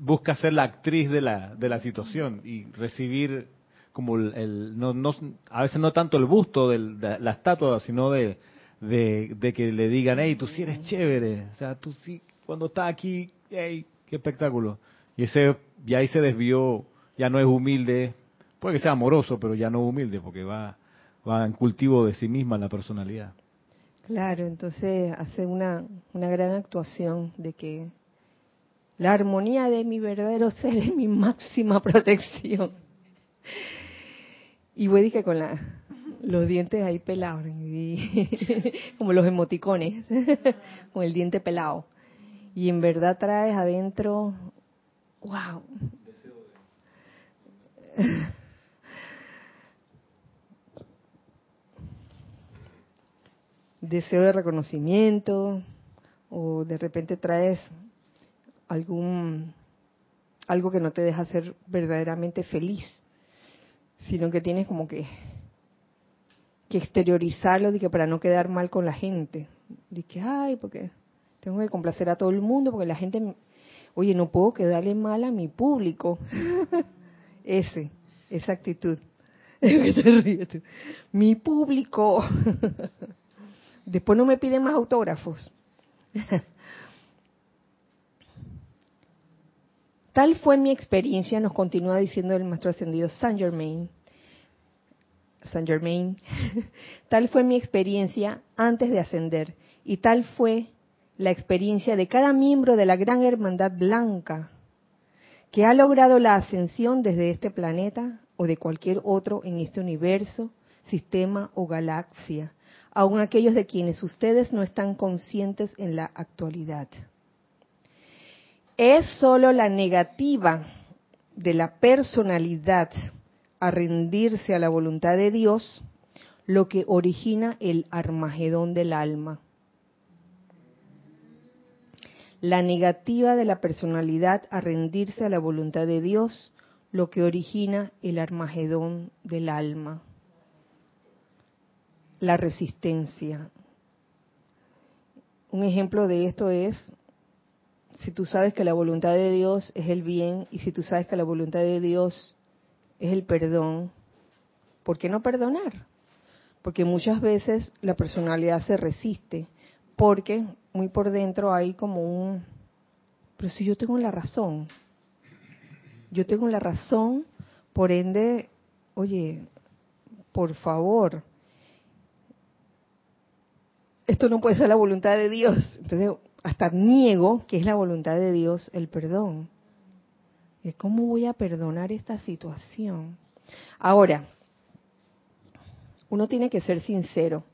busca ser la actriz de la, de la situación y recibir como el- no, no, a veces no tanto el busto de la estatua, sino de, de, de que le digan, hey, tú sí eres chévere, o sea, tú sí, cuando estás aquí, hey, qué espectáculo. Y ese, y ahí se desvió, ya no es humilde, puede que sea amoroso, pero ya no humilde, porque va, va en cultivo de sí misma la personalidad.
Claro, entonces hace una, una gran actuación de que la armonía de mi verdadero ser es mi máxima (laughs) protección. Y voy dije con la, los dientes ahí pelados, (laughs) como los emoticones, (laughs) con el diente pelado. Y en verdad traes adentro, wow. (laughs) Deseo de reconocimiento, o de repente traes algún algo que no te deja ser verdaderamente feliz, sino que tienes como que que exteriorizarlo de que para no quedar mal con la gente, de que ay, porque tengo que complacer a todo el mundo porque la gente oye, no puedo quedarle mal a mi público. (laughs) Ese, esa actitud. (laughs) Mi público. (laughs) Después no me piden más autógrafos. Tal fue mi experiencia, nos continúa diciendo el maestro ascendido Saint Germain, Saint Germain, (laughs) tal fue mi experiencia antes de ascender y tal fue la experiencia de cada miembro de la gran hermandad blanca que ha logrado la ascensión desde este planeta o de cualquier otro en este universo, sistema o galaxia, aun aquellos de quienes ustedes no están conscientes en la actualidad. Es solo la negativa de la personalidad a rendirse a la voluntad de Dios lo que origina el armagedón del alma. La negativa de la personalidad a rendirse a la voluntad de Dios lo que origina el armagedón del alma. La resistencia. Un ejemplo de esto es si tú sabes que la voluntad de Dios es el bien y si tú sabes que la voluntad de Dios es el perdón, ¿por qué no perdonar? Porque muchas veces la personalidad se resiste, porque muy por dentro hay como un, pero si yo tengo la razón, yo tengo la razón, por ende, oye, por favor, esto no puede ser la voluntad de Dios. Entonces, hasta niego que es la voluntad de Dios el perdón. ¿Cómo voy a perdonar esta situación? Ahora, uno tiene que ser sincero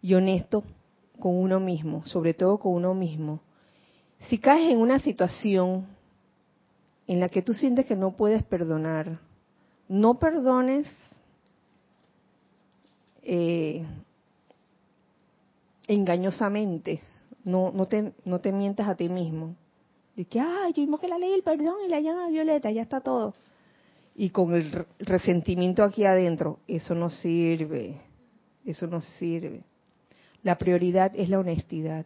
y honesto con uno mismo, sobre todo con uno mismo. Si caes en una situación en la que tú sientes que no puedes perdonar, no perdones eh, engañosamente, no, no, te, no te mientas a ti mismo. De que, ay, yo invoqué la ley del perdón y la llama violeta, ya está todo. Y con el resentimiento aquí adentro, eso no sirve, eso no sirve. La prioridad es la honestidad.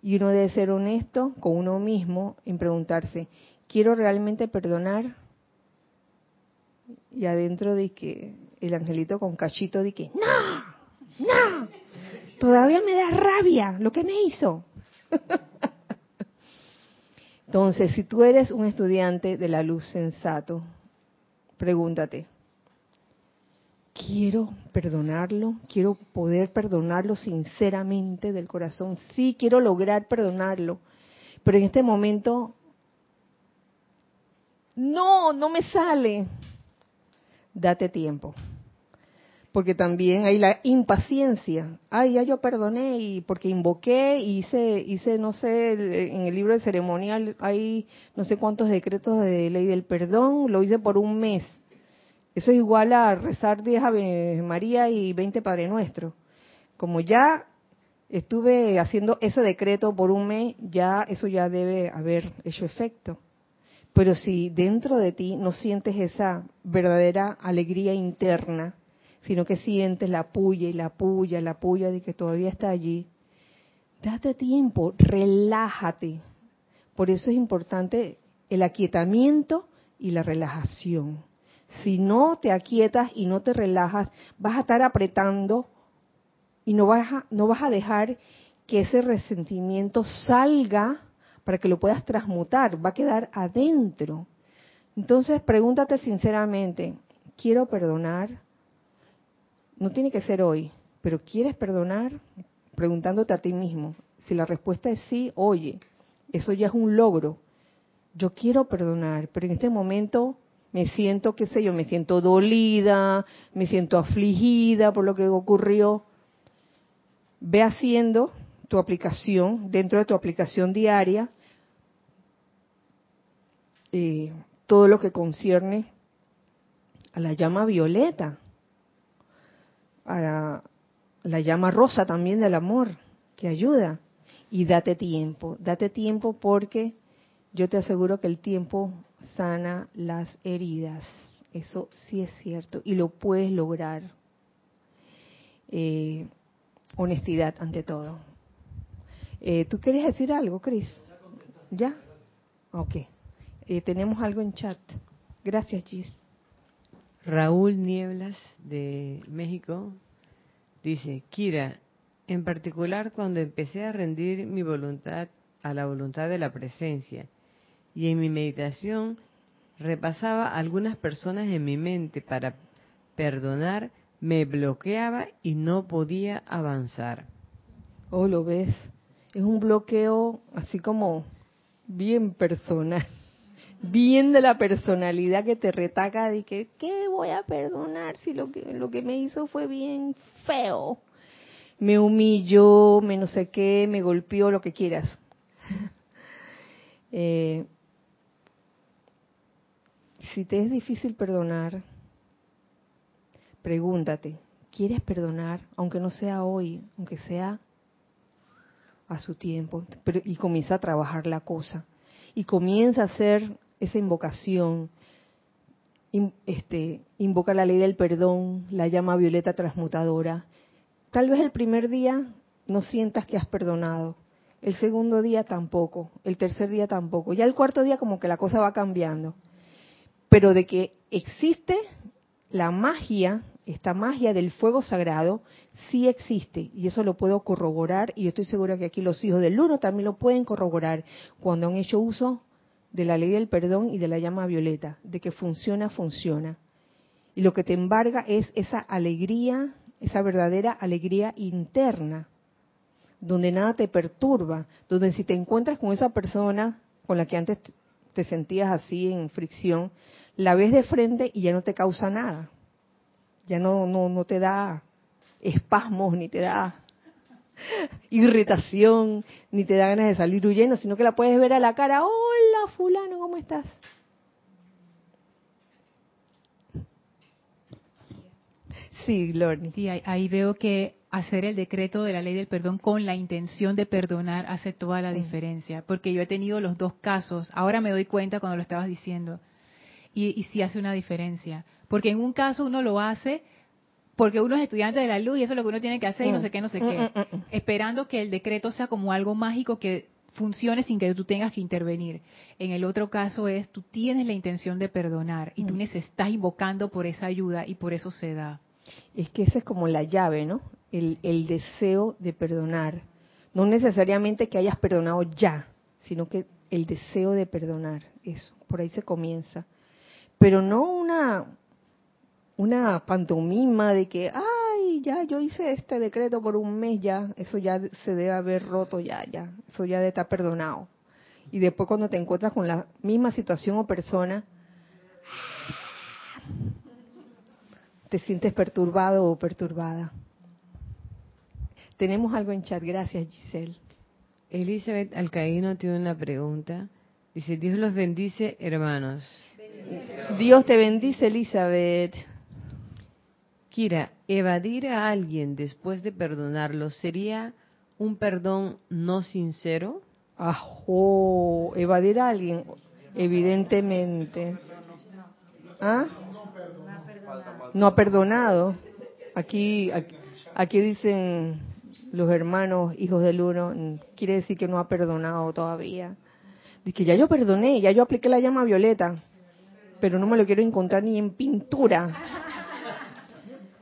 Y uno debe ser honesto con uno mismo en preguntarse, ¿quiero realmente perdonar? Y adentro de que el angelito con cachito de que, no, no, todavía me da rabia lo que me hizo. (laughs) Entonces, si tú eres un estudiante de la luz sensato, pregúntate, ¿quiero perdonarlo? ¿Quiero poder perdonarlo sinceramente del corazón? Sí, quiero lograr perdonarlo, pero en este momento, no, no me sale. Date tiempo porque también hay la impaciencia. Ay, ya yo perdoné y porque invoqué y hice, hice, no sé, en el libro de ceremonial hay no sé cuántos decretos de ley del perdón, lo hice por un mes. Eso es igual a rezar 10 Ave María y 20 Padre Nuestro. Como ya estuve haciendo ese decreto por un mes, ya eso ya debe haber hecho efecto. Pero si dentro de ti no sientes esa verdadera alegría interna, sino que sientes la puya y la puya, la puya de que todavía está allí. Date tiempo, relájate. Por eso es importante el aquietamiento y la relajación. Si no te aquietas y no te relajas, vas a estar apretando y no vas a, no vas a dejar que ese resentimiento salga para que lo puedas transmutar, va a quedar adentro. Entonces pregúntate sinceramente, ¿quiero perdonar? No tiene que ser hoy, pero ¿quieres perdonar? Preguntándote a ti mismo. Si la respuesta es sí, oye, eso ya es un logro. Yo quiero perdonar, pero en este momento me siento, qué sé yo, me siento dolida, me siento afligida por lo que ocurrió. Ve haciendo tu aplicación, dentro de tu aplicación diaria, eh, todo lo que concierne a la llama violeta a la llama rosa también del amor, que ayuda. Y date tiempo, date tiempo porque yo te aseguro que el tiempo sana las heridas. Eso sí es cierto y lo puedes lograr. Eh, honestidad ante todo. Eh, ¿Tú querías decir algo, Cris? ¿Ya? Ok. Eh, tenemos algo en chat. Gracias, Gis.
Raúl Nieblas de México dice, Kira, en particular cuando empecé a rendir mi voluntad a la voluntad de la presencia y en mi meditación repasaba algunas personas en mi mente para perdonar, me bloqueaba y no podía avanzar.
Oh, lo ves. Es un bloqueo así como bien personal. Bien de la personalidad que te retaca de que, ¿qué voy a perdonar si lo que, lo que me hizo fue bien feo? Me humilló, me no sé qué, me golpeó, lo que quieras. (laughs) Eh, si te es difícil perdonar, pregúntate, ¿quieres perdonar? Aunque no sea hoy, aunque sea a su tiempo, pero, y comienza a trabajar la cosa. Y comienza a hacer esa invocación. este, invoca la ley del perdón, la llama violeta transmutadora. Tal vez el primer día no sientas que has perdonado, el segundo día tampoco, el tercer día tampoco, ya el cuarto día como que la cosa va cambiando. Pero de que existe la magia, esta magia del fuego sagrado, sí existe y eso lo puedo corroborar y estoy segura que aquí los hijos del uno también lo pueden corroborar cuando han hecho uso de la ley del perdón y de la llama violeta, de que funciona, funciona. Y lo que te embarga es esa alegría, esa verdadera alegría interna, donde nada te perturba, donde si te encuentras con esa persona con la que antes te sentías así en fricción, la ves de frente y ya no te causa nada. Ya no, no, no te da espasmos, ni te da irritación, ni te da ganas de salir huyendo, sino que la puedes ver a la cara, hola fulano, ¿cómo estás? Sí, Gloria.
Sí, ahí, ahí veo que hacer el decreto de la ley del perdón con la intención de perdonar hace toda la diferencia, porque yo he tenido los dos casos, ahora me doy cuenta cuando lo estabas diciendo, y, y sí hace una diferencia, porque en un caso uno lo hace porque uno es estudiante de la luz y eso es lo que uno tiene que hacer y no sé qué, no sé qué, esperando que el decreto sea como algo mágico que funcione sin que tú tengas que intervenir. En el otro caso es, tú tienes la intención de perdonar y tú estás invocando por esa ayuda y por eso se da.
Es que esa es como la llave, ¿no? El, el deseo de perdonar. No necesariamente que hayas perdonado ya, sino que el deseo de perdonar. Eso, por ahí se comienza. Pero no una, una pantomima de que, ay, ya yo hice este decreto por un mes, ya, eso ya se debe haber roto, ya, ya, eso ya debe estar perdonado. Y después cuando te encuentras con la misma situación o persona, te sientes perturbado o perturbada. Tenemos algo en chat, gracias Giselle.
Elizabeth Alcaíno tiene una pregunta. Dice, Dios los bendice, hermanos.
Dios te bendice, Elizabeth.
Kira, evadir a alguien después de perdonarlo sería un perdón no sincero?
Ajo, evadir a alguien, evidentemente. ¿Ah? No ha perdonado. Aquí, aquí, dicen los hermanos, hijos del uno, quiere decir que no ha perdonado todavía. Dice que ya yo perdoné, ya yo apliqué la llama violeta, pero no me lo quiero encontrar ni en pintura.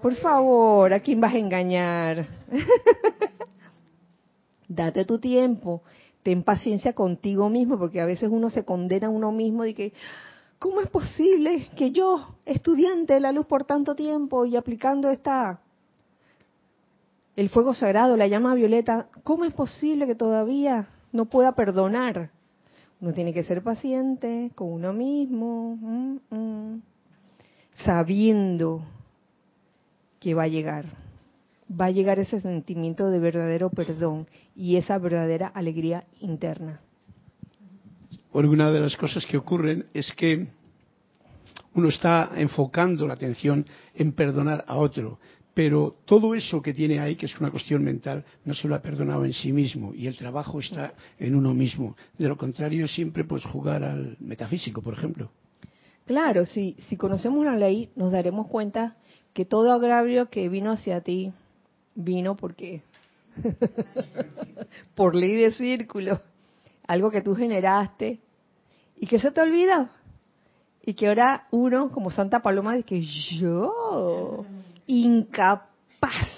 Por favor, ¿a quién vas a engañar? (laughs) Date tu tiempo, ten paciencia contigo mismo, porque a veces uno se condena a uno mismo de que, ¿cómo es posible que yo, estudiante de la luz por tanto tiempo y aplicando esta el fuego sagrado, la llama violeta, ¿cómo es posible que todavía no pueda perdonar? Uno tiene que ser paciente con uno mismo, mm, mm, sabiendo que va a llegar. Va a llegar ese sentimiento de verdadero perdón y esa verdadera alegría interna.
Una de las cosas que ocurren es que uno está enfocando la atención en perdonar a otro, pero todo eso que tiene ahí, que es una cuestión mental, no se lo ha perdonado en sí mismo y el trabajo está en uno mismo. De lo contrario, siempre puedes jugar al metafísico, por ejemplo.
Claro, si, si conocemos la ley, nos daremos cuenta que todo agravio que vino hacia ti vino porque (laughs) por ley de círculo, algo que tú generaste y que se te olvidó. Y que ahora uno, como Santa Paloma, dice que yo, incapaz,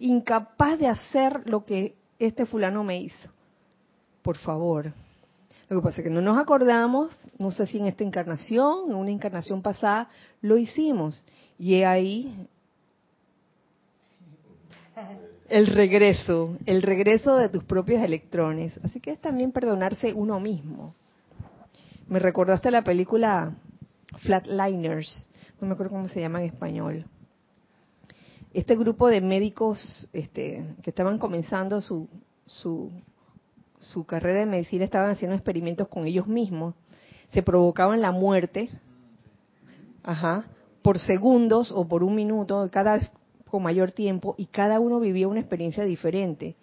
incapaz de hacer lo que este fulano me hizo. Por favor. Lo que pasa es que no nos acordamos, no sé si en esta encarnación, en una encarnación pasada, lo hicimos. Y ahí El regreso, el regreso de tus propios electrones. Así que es también perdonarse uno mismo. Me recordaste la película Flatliners, no me acuerdo cómo se llama en español. Este grupo de médicos este, que estaban comenzando su, su, su carrera de medicina estaban haciendo experimentos con ellos mismos. Se provocaban la muerte, ajá, por segundos o por un minuto, cada vez con mayor tiempo, y cada uno vivía una experiencia diferente.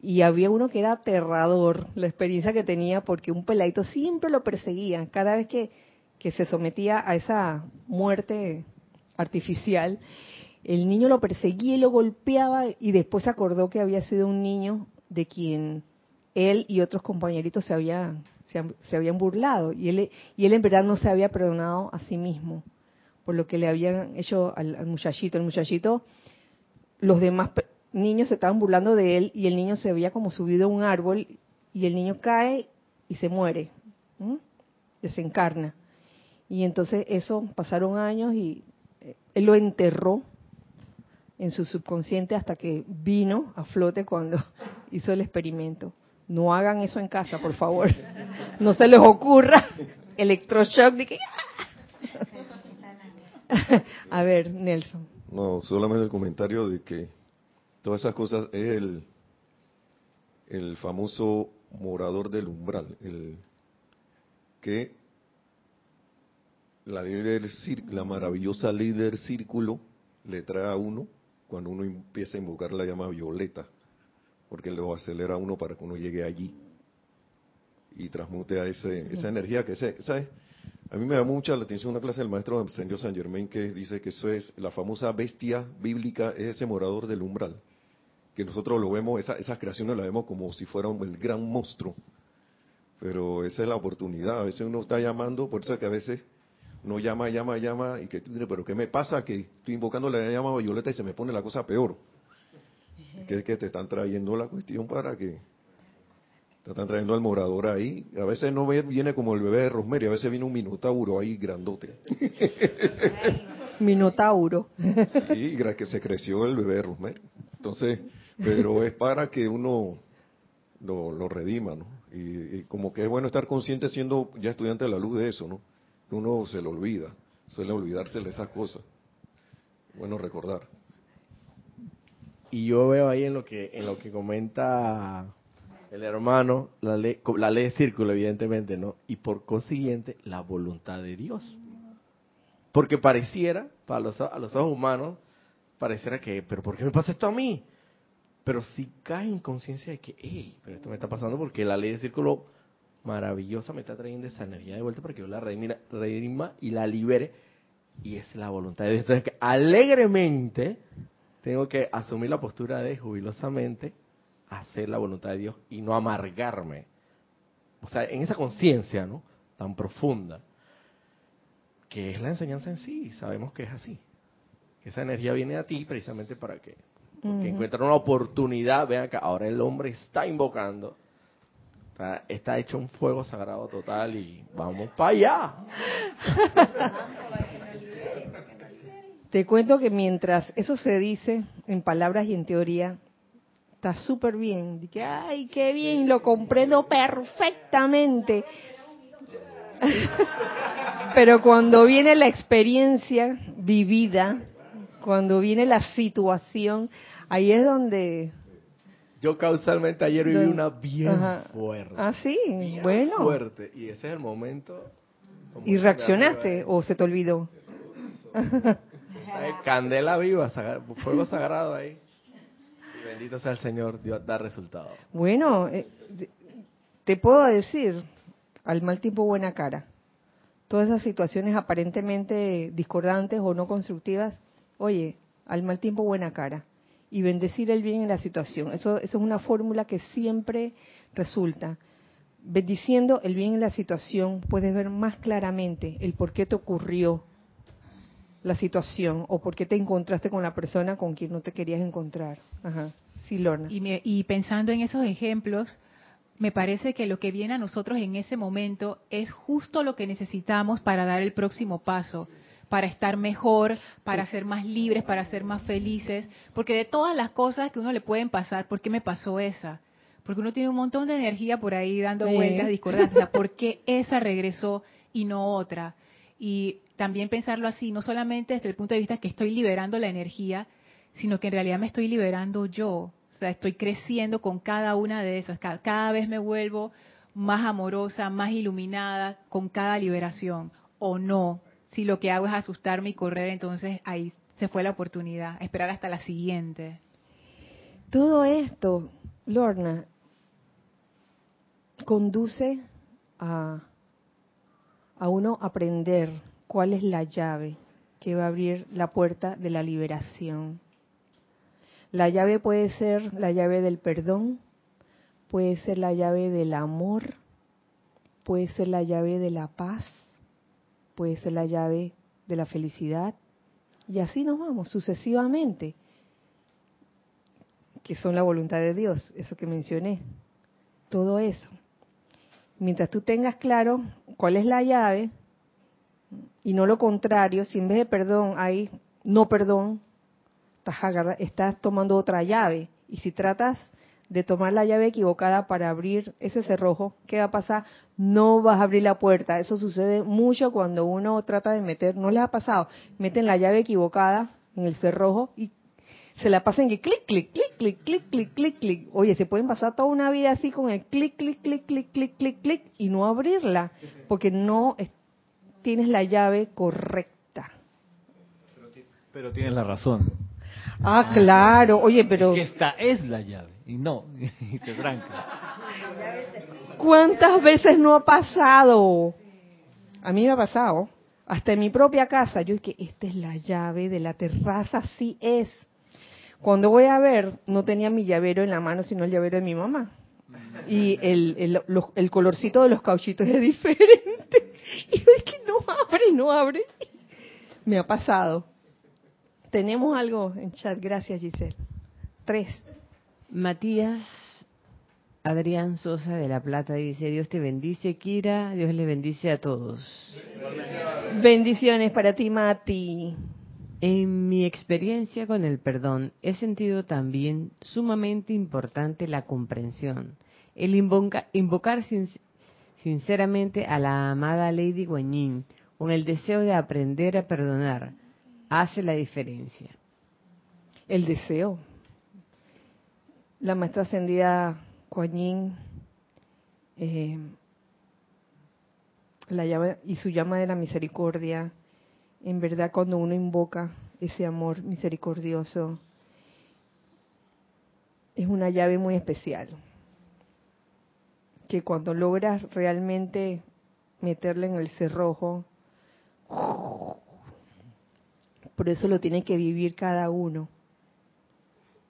Y había uno que era aterrador, la experiencia que tenía, porque un peladito siempre lo perseguía. Cada vez que, que se sometía a esa muerte artificial, el niño lo perseguía y lo golpeaba, y después se acordó que había sido un niño de quien él y otros compañeritos se habían, se, habían burlado. Y él, y él en verdad no se había perdonado a sí mismo por lo que le habían hecho al, muchachito. El muchachito, los demás niños se estaban burlando de él y el niño se había como subido a un árbol y el niño cae y se muere, desencarna. Y entonces eso pasaron años y eh, él lo enterró en su subconsciente hasta que vino a flote cuando (laughs) hizo el experimento. No hagan eso en casa, por favor. No se les ocurra electroshock de que a ver, Nelson.
No, solamente el comentario de que todas esas cosas es el, el famoso morador del umbral, el que la, líder, la maravillosa líder círculo le trae a uno cuando uno empieza a invocar la llama violeta, porque lo acelera uno para que uno llegue allí y transmute a ese, esa energía que se, ¿sabes? A mí me da mucha la atención una clase del maestro Ascendió San Germain que dice que eso es la famosa bestia bíblica, es ese morador del umbral. Que nosotros lo vemos, esas creaciones las vemos como si fuera el gran monstruo. Pero esa es la oportunidad. A veces uno está llamando, por eso es que a veces uno llama, llama, llama, y que tú dices, pero ¿qué me pasa? Que estoy invocando la llama violeta y se me pone la cosa peor. Que es que te están trayendo la cuestión para que te están trayendo al morador ahí. A veces no viene como el bebé de Rosemary, a veces viene un minotauro ahí grandote.
minotauro.
sí, que se creció el bebé de Rosemary. Entonces, pero es para que uno lo, redima, ¿no? Y, como que es bueno estar consciente siendo ya estudiante de la luz de eso, ¿no? Que uno se lo olvida, suele olvidarse de esas cosas. Bueno recordar.
Y yo veo ahí en lo que en lo que comenta el hermano, la ley, la ley de círculo, evidentemente, ¿no? Y por consiguiente, la voluntad de Dios. Porque pareciera, para los, a los ojos humanos, pareciera que, pero ¿por qué me pasa esto a mí? Pero si cae en conciencia de que, hey, pero esto me está pasando porque la ley de círculo maravillosa me está trayendo esa energía de vuelta para que yo la redima, y la libere. Y es la voluntad de Dios. Entonces, alegremente tengo que asumir la postura de jubilosamente hacer la voluntad de Dios y no amargarme. O sea, en esa conciencia, ¿no? Tan profunda, que es la enseñanza en sí, sabemos que es así. Que esa energía viene a ti precisamente para que, porque encuentran una oportunidad, vean que ahora el hombre está invocando, está, está hecho un fuego sagrado total y vamos para allá. (laughs)
Te cuento que mientras eso se dice en palabras y en teoría, está súper bien. que, ay, qué bien, lo comprendo perfectamente. (laughs) Pero cuando viene la experiencia vivida, cuando viene la situación, ahí es donde...
Yo causalmente ayer viví una bien fuerte.
Ah, sí, bueno.
fuerte. Y ese es el momento...
¿Y reaccionaste o se te olvidó?
Candela viva, fuego sagrado ahí. Bendito sea el Señor, Dios da resultado.
Bueno, eh, te puedo decir, al mal tiempo buena cara. Todas esas situaciones aparentemente discordantes o no constructivas, oye, al mal tiempo buena cara. Y bendecir el bien en la situación. Eso, eso es una fórmula que siempre resulta. Bendiciendo el bien en la situación, puedes ver más claramente el por qué te ocurrió la situación o por qué te encontraste con la persona con quien no te querías encontrar. Ajá. Sí, Lorna.
Y, y pensando en esos ejemplos, me parece que lo que viene a nosotros en ese momento es justo lo que necesitamos para dar el próximo paso. para estar mejor, para ser más libres, para ser más felices, porque de todas las cosas que uno le pueden pasar, ¿por qué me pasó esa? Porque uno tiene un montón de energía por ahí dando vueltas sea, ¿por qué esa regresó y no otra? Y también pensarlo así, no solamente desde el punto de vista que estoy liberando la energía, sino que en realidad me estoy liberando yo. O sea, estoy creciendo con cada una de esas. Cada, cada vez me vuelvo más amorosa, más iluminada con cada liberación. O no. Si lo que hago es asustarme y correr, entonces ahí se fue la oportunidad. Esperar hasta la siguiente.
Todo esto, Lorna, conduce a, a uno aprender cuál es la llave que va a abrir la puerta de la liberación. La llave puede ser la llave del perdón, puede ser la llave del amor, puede ser la llave de la paz, puede ser la llave de la felicidad, y así nos vamos sucesivamente, que son la voluntad de Dios, eso que mencioné, todo eso. Mientras tú tengas claro cuál es la llave, y no lo contrario, si en vez de perdón hay no perdón, estás, estás tomando otra llave. Y si tratas de tomar la llave equivocada para abrir ese cerrojo, ¿qué va a pasar? No vas a abrir la puerta. Eso sucede mucho cuando uno trata de meter, no les ha pasado, meten la llave equivocada en el cerrojo y se la pasan que clic, clic, clic, clic, clic, clic, clic, clic. Oye, se pueden pasar toda una vida así con el clic, clic, clic, clic, clic, clic, clic y no abrirla, porque no es- tienes la llave correcta.
Pero tienes la razón.
Ah, claro. Oye, pero
Que esta es la llave. Y no, y se tranca.
¿cuántas veces no ha pasado? A mí me ha pasado. Hasta en mi propia casa. Yo que esta es la llave de la terraza, sí es. Cuando voy a ver, no tenía mi llavero en la mano, sino el llavero de mi mamá. Y el, el, los- el colorcito de los cauchitos es (laughs) diferente. Y yo es que no abre, no abre. Me ha pasado. Tenemos algo en chat. Gracias, Giselle. Tres.
Matías Adrián Sosa de La Plata dice, Dios te bendice, Kira, Dios le bendice a todos.
Bendiciones para ti, Mati.
En mi experiencia con el perdón, he sentido también sumamente importante la comprensión, el invoca- invocar sin- sinceramente a la amada Lady Guanyin con el deseo de aprender a perdonar, hace la diferencia.
El deseo. La maestra ascendida Kuan Yin, eh, la llave y su llama de la misericordia. En verdad, cuando uno invoca ese amor misericordioso, es una llave muy especial. Que cuando logras realmente meterle en el cerrojo, por eso lo tiene que vivir cada uno.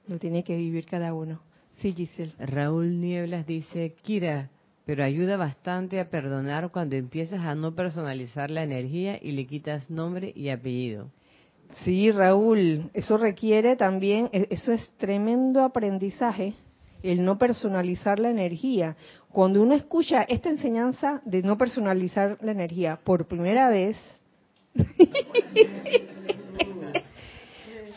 Lo tiene que vivir cada uno. Sí, Giselle.
Raúl Nieblas dice, Kira, pero ayuda bastante a perdonar cuando empiezas a no personalizar la energía y le quitas nombre y apellido.
Sí, Raúl, eso requiere también, e- eso es tremendo aprendizaje, el no personalizar la energía. Cuando uno escucha esta enseñanza de no personalizar la energía por primera vez, (laughs)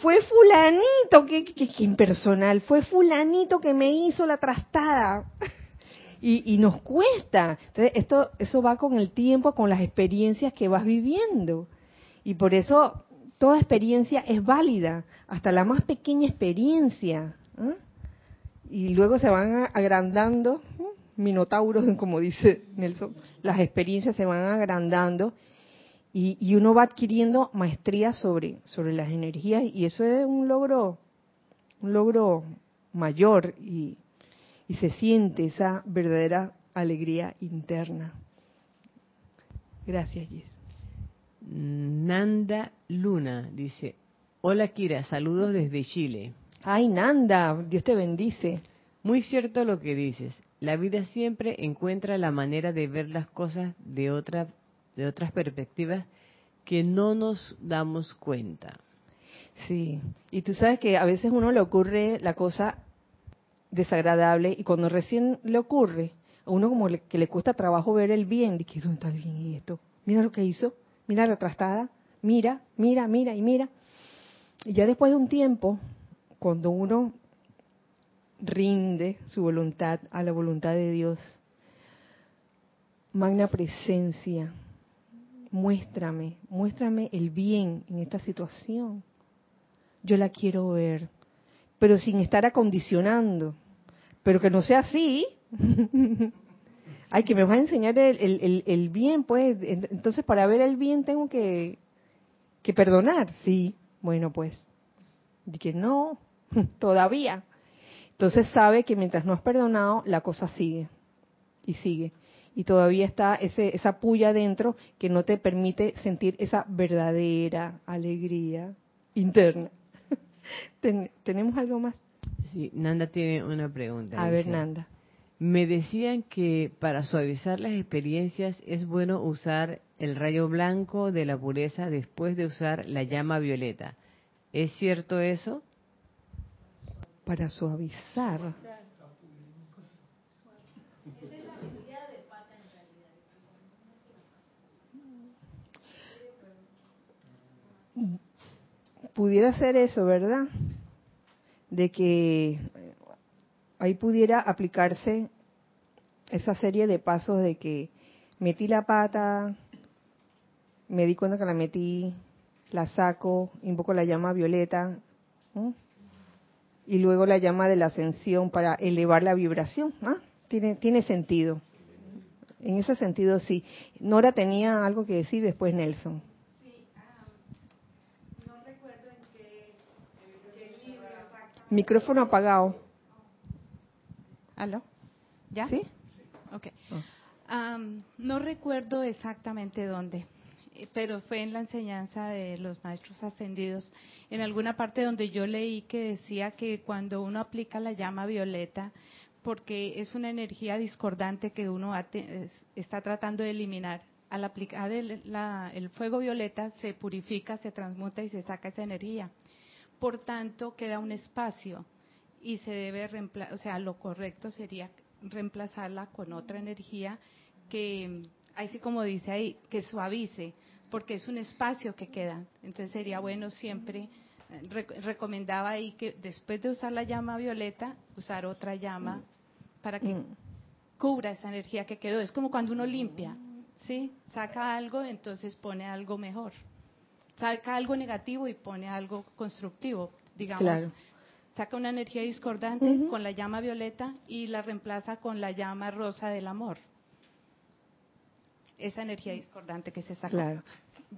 fue fulanito, que, impersonal, fue fulanito que me hizo la trastada. Y, y nos cuesta. Entonces, esto, eso va con el tiempo, con las experiencias que vas viviendo. Y por eso toda experiencia es válida, hasta la más pequeña experiencia. ¿eh? Y luego se van agrandando, minotauros, (laughs) como dice Nelson, las experiencias se van agrandando y, y uno va adquiriendo maestría sobre, sobre las energías y eso es un logro, un logro mayor y, y se siente esa verdadera alegría interna. Gracias, Gis.
Nanda Luna dice, hola Kira, saludos desde Chile.
Ay, Nanda, Dios te bendice.
Muy cierto lo que dices. La vida siempre encuentra la manera de ver las cosas de otra de otras perspectivas que no nos damos cuenta.
Sí, y tú sabes que a veces uno le ocurre la cosa desagradable y cuando recién le ocurre, a uno como le- que le cuesta trabajo ver el bien, de que ¿dónde está el bien y esto? Mira lo que hizo, mira la trastada, mira, mira, mira y mira. Y ya después de un tiempo, cuando uno rinde su voluntad a la voluntad de Dios, magna presencia, muéstrame, muéstrame el bien en esta situación. Yo la quiero ver, pero sin estar acondicionando, pero que no sea así. Ay, que me vas a enseñar el, bien, pues. Entonces, para ver el bien tengo que, que perdonar. Sí, bueno, pues. Y que no, (laughs) todavía. Entonces sabe que mientras no has perdonado, la cosa sigue. Y sigue. Y todavía está ese, esa puya dentro que no te permite sentir esa verdadera alegría interna. (laughs) ¿Tenemos algo más?
Sí, Nanda tiene una pregunta.
A ver, Nanda.
Me decían que para suavizar las experiencias es bueno usar el rayo blanco de la pureza después de usar la llama violeta. ¿Es cierto eso?
Para suavizar. Pudiera ser eso, ¿verdad? De que ahí pudiera aplicarse esa serie de pasos de que metí la pata, me di cuenta que la metí, la saco, invoco la llama violeta y luego la llama de la ascensión para elevar la vibración. ¿ah? Tiene, tiene sentido. En ese sentido sí. Nora tenía algo que decir después Nelson. no recuerdo en qué, Micrófono apagado.
¿Aló? ¿Ya?
¿Sí?
Ok. no recuerdo exactamente dónde, eh, pero fue en la enseñanza de los maestros ascendidos, en alguna parte donde yo leí que decía que cuando uno aplica la llama violeta, porque es una energía discordante que uno está tratando de eliminar, al aplicar el, el fuego violeta se purifica, se transmuta y se saca esa energía. Por tanto, queda un espacio y se debe reemplazar, o sea, lo correcto sería reemplazarla con otra energía que, así como dice ahí, que suavice, porque es un espacio que queda. Entonces sería bueno siempre, eh, recomendaba ahí que después de usar la llama violeta, usar otra llama para que mm. cubra esa energía que quedó. Es como cuando uno limpia, ¿sí? Saca algo, entonces pone algo mejor. Saca algo negativo y pone algo constructivo, digamos saca una energía discordante con la llama violeta y la reemplaza con la llama rosa del amor. Esa energía discordante que se saca.
Claro.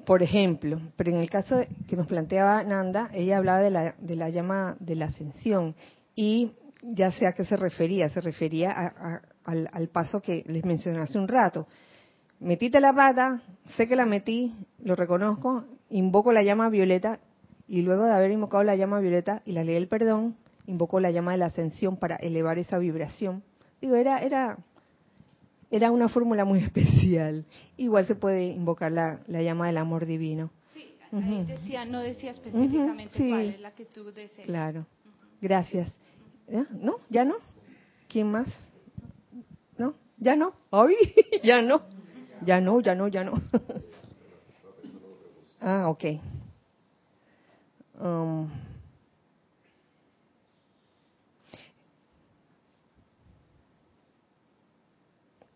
Por ejemplo, pero en el caso que nos planteaba Nanda, ella hablaba de la, de la llama de la ascensión y ya sé a qué se refería, se refería al, al, paso que les mencioné hace un rato. Metiste la pata, sé que la metí, lo reconozco, invoco la llama violeta y luego de haber invocado la llama violeta y la ley del perdón, invocó la llama de la ascensión para elevar esa vibración. Digo, era, era, era una fórmula muy (laughs) especial. Igual se puede invocar la, la llama del amor divino.
Sí, ahí decía, no decía específicamente cuál es la que tú deseas.
Claro. Gracias. ¿No? ¿Ya no? ¿Quién más? ¿No? ¿Ya no? ¿Ay? (laughs) ya no. Ya no, ya no, ya no. (laughs) ah, ok. Um,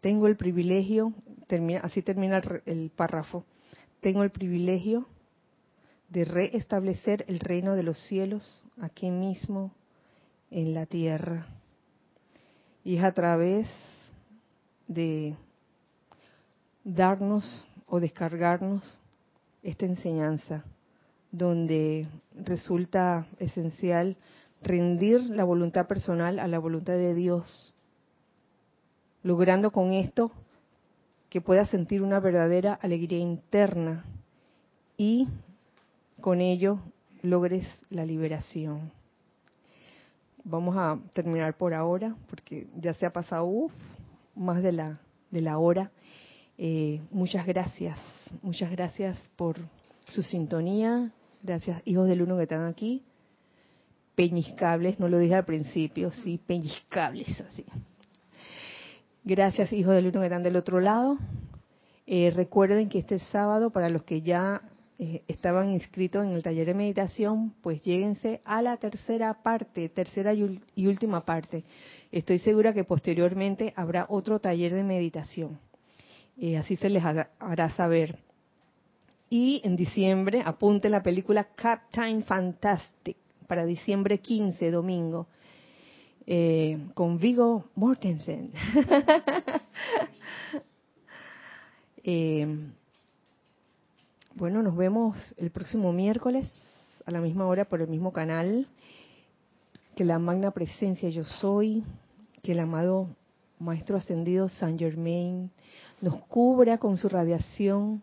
tengo el privilegio, termina, así termina el, el párrafo, tengo el privilegio de reestablecer el reino de los cielos aquí mismo en la tierra. Y es a través de darnos o descargarnos esta enseñanza donde resulta esencial rendir la voluntad personal a la voluntad de Dios, logrando con esto que puedas sentir una verdadera alegría interna y con ello logres la liberación. Vamos a terminar por ahora porque ya se ha pasado más de la, de la hora. Eh, muchas gracias, muchas gracias por su sintonía, Gracias, hijos del uno que están aquí. Peñiscables, no lo dije al principio, sí, peñiscables, así. Gracias, hijos del uno que están del otro lado. Eh, recuerden que este sábado, para los que ya eh, estaban inscritos en el taller de meditación, pues lléguense a la tercera parte, tercera y, última parte. Estoy segura que posteriormente habrá otro taller de meditación. Así se les hará saber. Y en diciembre apunte la película Captain Fantastic para diciembre 15, domingo, eh, con Vigo Mortensen. (laughs) eh, bueno, nos vemos el próximo miércoles a la misma hora por el mismo canal. Que la magna presencia yo soy, que el amado Maestro Ascendido San Germain nos cubra con su radiación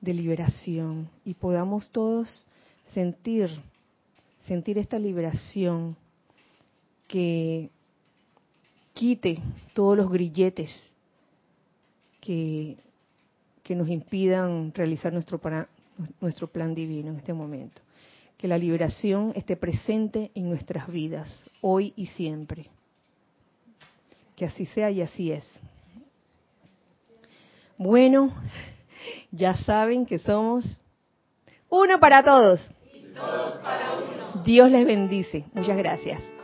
de liberación y podamos todos sentir, sentir esta liberación que quite todos los grilletes que que nos impidan realizar nuestro, nuestro plan divino en este momento. Que la liberación esté presente en nuestras vidas, hoy y siempre. Que así sea y así es. Bueno, ya saben que somos uno para todos. todos para uno. Dios les bendice. Muchas gracias.